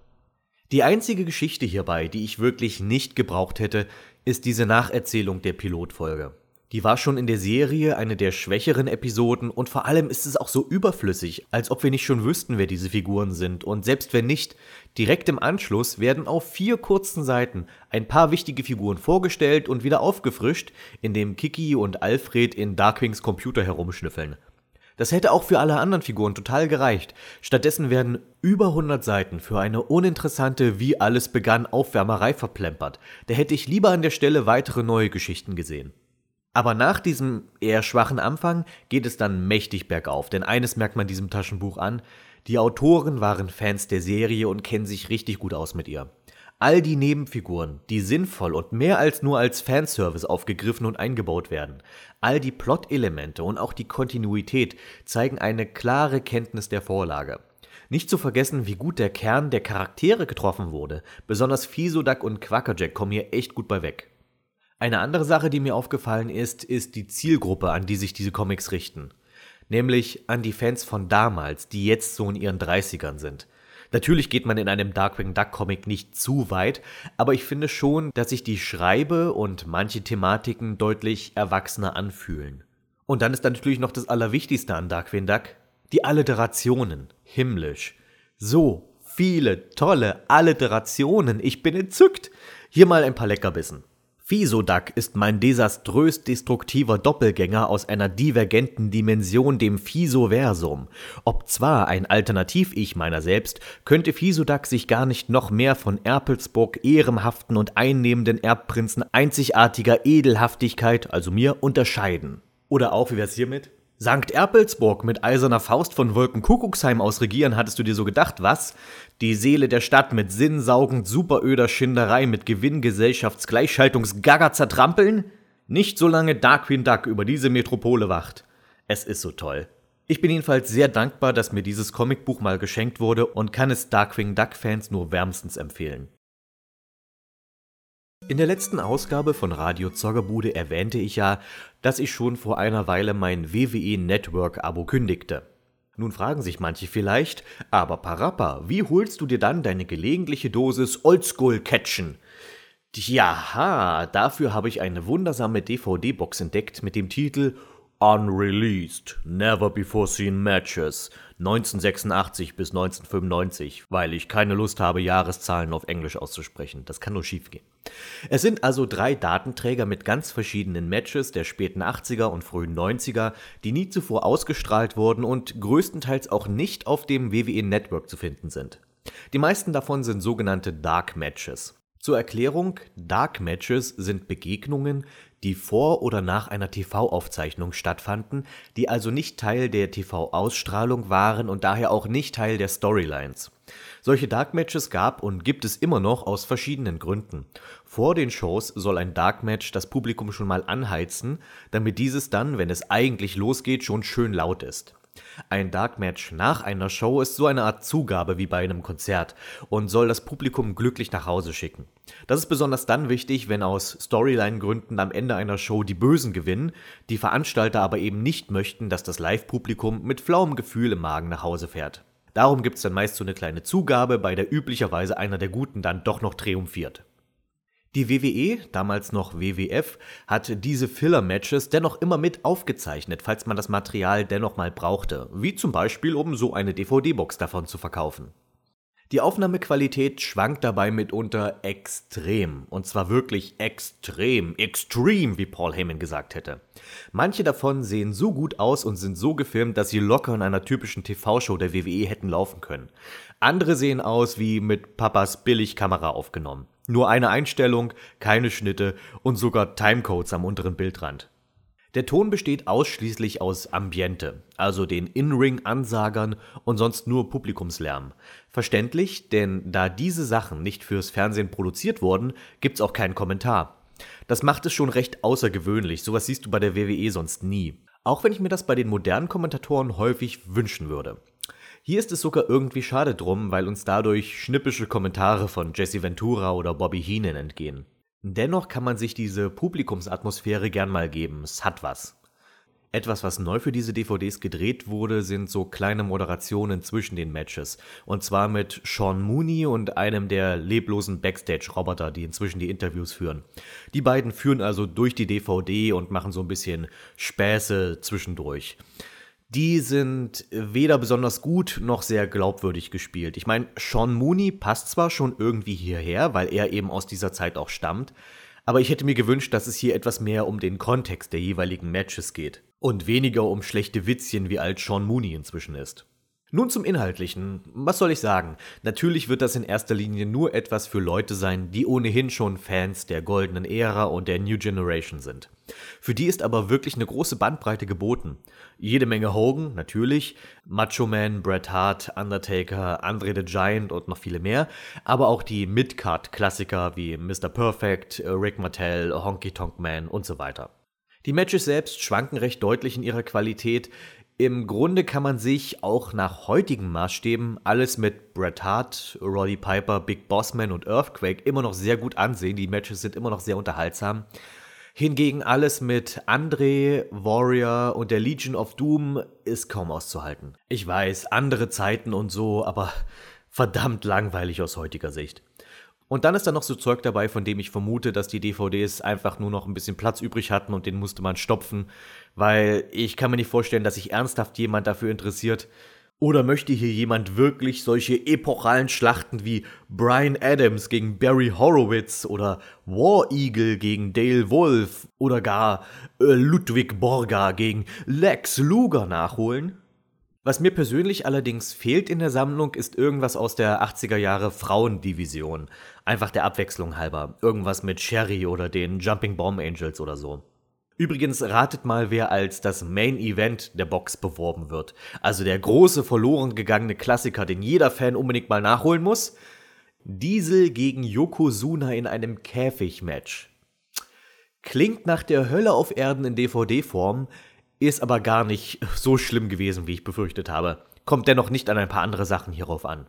Die einzige Geschichte hierbei, die ich wirklich nicht gebraucht hätte, ist diese Nacherzählung der Pilotfolge. Die war schon in der Serie eine der schwächeren Episoden und vor allem ist es auch so überflüssig, als ob wir nicht schon wüssten, wer diese Figuren sind. Und selbst wenn nicht, direkt im Anschluss werden auf vier kurzen Seiten ein paar wichtige Figuren vorgestellt und wieder aufgefrischt, indem Kiki und Alfred in Darkwings Computer herumschnüffeln. Das hätte auch für alle anderen Figuren total gereicht. Stattdessen werden über 100 Seiten für eine uninteressante Wie alles begann Aufwärmerei verplempert. Da hätte ich lieber an der Stelle weitere neue Geschichten gesehen. Aber nach diesem eher schwachen Anfang geht es dann mächtig bergauf, denn eines merkt man diesem Taschenbuch an, die Autoren waren Fans der Serie und kennen sich richtig gut aus mit ihr. All die Nebenfiguren, die sinnvoll und mehr als nur als Fanservice aufgegriffen und eingebaut werden, all die Plot-Elemente und auch die Kontinuität zeigen eine klare Kenntnis der Vorlage. Nicht zu vergessen, wie gut der Kern der Charaktere getroffen wurde. Besonders Fisodak und Quackerjack kommen hier echt gut bei weg. Eine andere Sache, die mir aufgefallen ist, ist die Zielgruppe, an die sich diese Comics richten. Nämlich an die Fans von damals, die jetzt so in ihren 30ern sind. Natürlich geht man in einem Darkwing Duck Comic nicht zu weit, aber ich finde schon, dass sich die Schreibe und manche Thematiken deutlich erwachsener anfühlen. Und dann ist da natürlich noch das Allerwichtigste an Darkwing Duck, die Alliterationen. Himmlisch. So viele tolle Alliterationen. Ich bin entzückt. Hier mal ein paar Leckerbissen. Fisodak ist mein desaströs destruktiver Doppelgänger aus einer divergenten Dimension, dem Fisoversum. Obzwar ein Alternativ-Ich meiner selbst, könnte Fisodak sich gar nicht noch mehr von Erpelsburg ehrenhaften und einnehmenden Erbprinzen einzigartiger Edelhaftigkeit, also mir, unterscheiden. Oder auch, wie wär's hiermit? Sankt Erpelsburg mit eiserner Faust von Wolkenkuckucksheim aus regieren, hattest du dir so gedacht, was? Die Seele der Stadt mit sinnsaugend superöder Schinderei mit Gewinn Gesellschaftsgleichschaltungsgagger zertrampeln? Nicht so lange Darkwing Duck über diese Metropole wacht. Es ist so toll. Ich bin jedenfalls sehr dankbar, dass mir dieses Comicbuch mal geschenkt wurde und kann es Darkwing Duck Fans nur wärmstens empfehlen. In der letzten Ausgabe von Radio Zoggerbude erwähnte ich ja, dass ich schon vor einer Weile mein WWE Network Abo kündigte. Nun fragen sich manche vielleicht, aber Parappa, wie holst du dir dann deine gelegentliche Dosis Oldschool Catchen? Jaha, dafür habe ich eine wundersame DVD-Box entdeckt mit dem Titel Unreleased, Never Before Seen Matches 1986 bis 1995, weil ich keine Lust habe, Jahreszahlen auf Englisch auszusprechen. Das kann nur schiefgehen. Es sind also drei Datenträger mit ganz verschiedenen Matches der späten 80er und frühen 90er, die nie zuvor ausgestrahlt wurden und größtenteils auch nicht auf dem WWE Network zu finden sind. Die meisten davon sind sogenannte Dark Matches. Zur Erklärung, Dark Matches sind Begegnungen, die vor oder nach einer TV-Aufzeichnung stattfanden, die also nicht Teil der TV-Ausstrahlung waren und daher auch nicht Teil der Storylines. Solche Dark Matches gab und gibt es immer noch aus verschiedenen Gründen. Vor den Shows soll ein Dark Match das Publikum schon mal anheizen, damit dieses dann, wenn es eigentlich losgeht, schon schön laut ist. Ein Dark Match nach einer Show ist so eine Art Zugabe wie bei einem Konzert und soll das Publikum glücklich nach Hause schicken. Das ist besonders dann wichtig, wenn aus Storyline-Gründen am Ende einer Show die Bösen gewinnen, die Veranstalter aber eben nicht möchten, dass das Live-Publikum mit flauem Gefühl im Magen nach Hause fährt. Darum gibt es dann meist so eine kleine Zugabe, bei der üblicherweise einer der Guten dann doch noch triumphiert. Die WWE, damals noch WWF, hat diese Filler-Matches dennoch immer mit aufgezeichnet, falls man das Material dennoch mal brauchte, wie zum Beispiel um so eine DVD-Box davon zu verkaufen. Die Aufnahmequalität schwankt dabei mitunter extrem. Und zwar wirklich extrem, extrem, wie Paul Heyman gesagt hätte. Manche davon sehen so gut aus und sind so gefilmt, dass sie locker in einer typischen TV-Show der WWE hätten laufen können. Andere sehen aus wie mit Papas Billigkamera aufgenommen. Nur eine Einstellung, keine Schnitte und sogar Timecodes am unteren Bildrand. Der Ton besteht ausschließlich aus Ambiente, also den In-Ring-Ansagern und sonst nur Publikumslärm. Verständlich, denn da diese Sachen nicht fürs Fernsehen produziert wurden, gibt's auch keinen Kommentar. Das macht es schon recht außergewöhnlich, sowas siehst du bei der WWE sonst nie. Auch wenn ich mir das bei den modernen Kommentatoren häufig wünschen würde. Hier ist es sogar irgendwie schade drum, weil uns dadurch schnippische Kommentare von Jesse Ventura oder Bobby Heenan entgehen. Dennoch kann man sich diese Publikumsatmosphäre gern mal geben, es hat was. Etwas, was neu für diese DVDs gedreht wurde, sind so kleine Moderationen zwischen den Matches. Und zwar mit Sean Mooney und einem der leblosen Backstage-Roboter, die inzwischen die Interviews führen. Die beiden führen also durch die DVD und machen so ein bisschen Späße zwischendurch. Die sind weder besonders gut noch sehr glaubwürdig gespielt. Ich meine, Sean Mooney passt zwar schon irgendwie hierher, weil er eben aus dieser Zeit auch stammt, aber ich hätte mir gewünscht, dass es hier etwas mehr um den Kontext der jeweiligen Matches geht. Und weniger um schlechte Witzchen, wie alt Sean Mooney inzwischen ist. Nun zum Inhaltlichen. Was soll ich sagen? Natürlich wird das in erster Linie nur etwas für Leute sein, die ohnehin schon Fans der goldenen Ära und der New Generation sind. Für die ist aber wirklich eine große Bandbreite geboten. Jede Menge Hogan, natürlich, Macho Man, Bret Hart, Undertaker, Andre the Giant und noch viele mehr, aber auch die Midcard-Klassiker wie Mr. Perfect, Rick Martel, Honky Tonk Man und so weiter. Die Matches selbst schwanken recht deutlich in ihrer Qualität. Im Grunde kann man sich auch nach heutigen Maßstäben alles mit Bret Hart, Roddy Piper, Big Bossman und Earthquake immer noch sehr gut ansehen. Die Matches sind immer noch sehr unterhaltsam. Hingegen alles mit Andre, Warrior und der Legion of Doom ist kaum auszuhalten. Ich weiß, andere Zeiten und so, aber verdammt langweilig aus heutiger Sicht. Und dann ist da noch so Zeug dabei, von dem ich vermute, dass die DVDs einfach nur noch ein bisschen Platz übrig hatten und den musste man stopfen, weil ich kann mir nicht vorstellen, dass sich ernsthaft jemand dafür interessiert. Oder möchte hier jemand wirklich solche epochalen Schlachten wie Brian Adams gegen Barry Horowitz oder War Eagle gegen Dale Wolf oder gar äh, Ludwig Borga gegen Lex Luger nachholen? Was mir persönlich allerdings fehlt in der Sammlung, ist irgendwas aus der 80er Jahre Frauendivision. Einfach der Abwechslung halber. Irgendwas mit Sherry oder den Jumping Bomb Angels oder so. Übrigens ratet mal, wer als das Main Event der Box beworben wird. Also der große verloren gegangene Klassiker, den jeder Fan unbedingt mal nachholen muss. Diesel gegen Yokozuna in einem Käfigmatch. Klingt nach der Hölle auf Erden in DVD-Form, ist aber gar nicht so schlimm gewesen, wie ich befürchtet habe. Kommt dennoch nicht an ein paar andere Sachen hierauf an.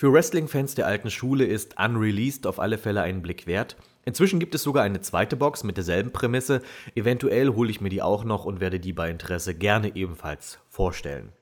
Für Wrestling-Fans der alten Schule ist Unreleased auf alle Fälle einen Blick wert. Inzwischen gibt es sogar eine zweite Box mit derselben Prämisse. Eventuell hole ich mir die auch noch und werde die bei Interesse gerne ebenfalls vorstellen.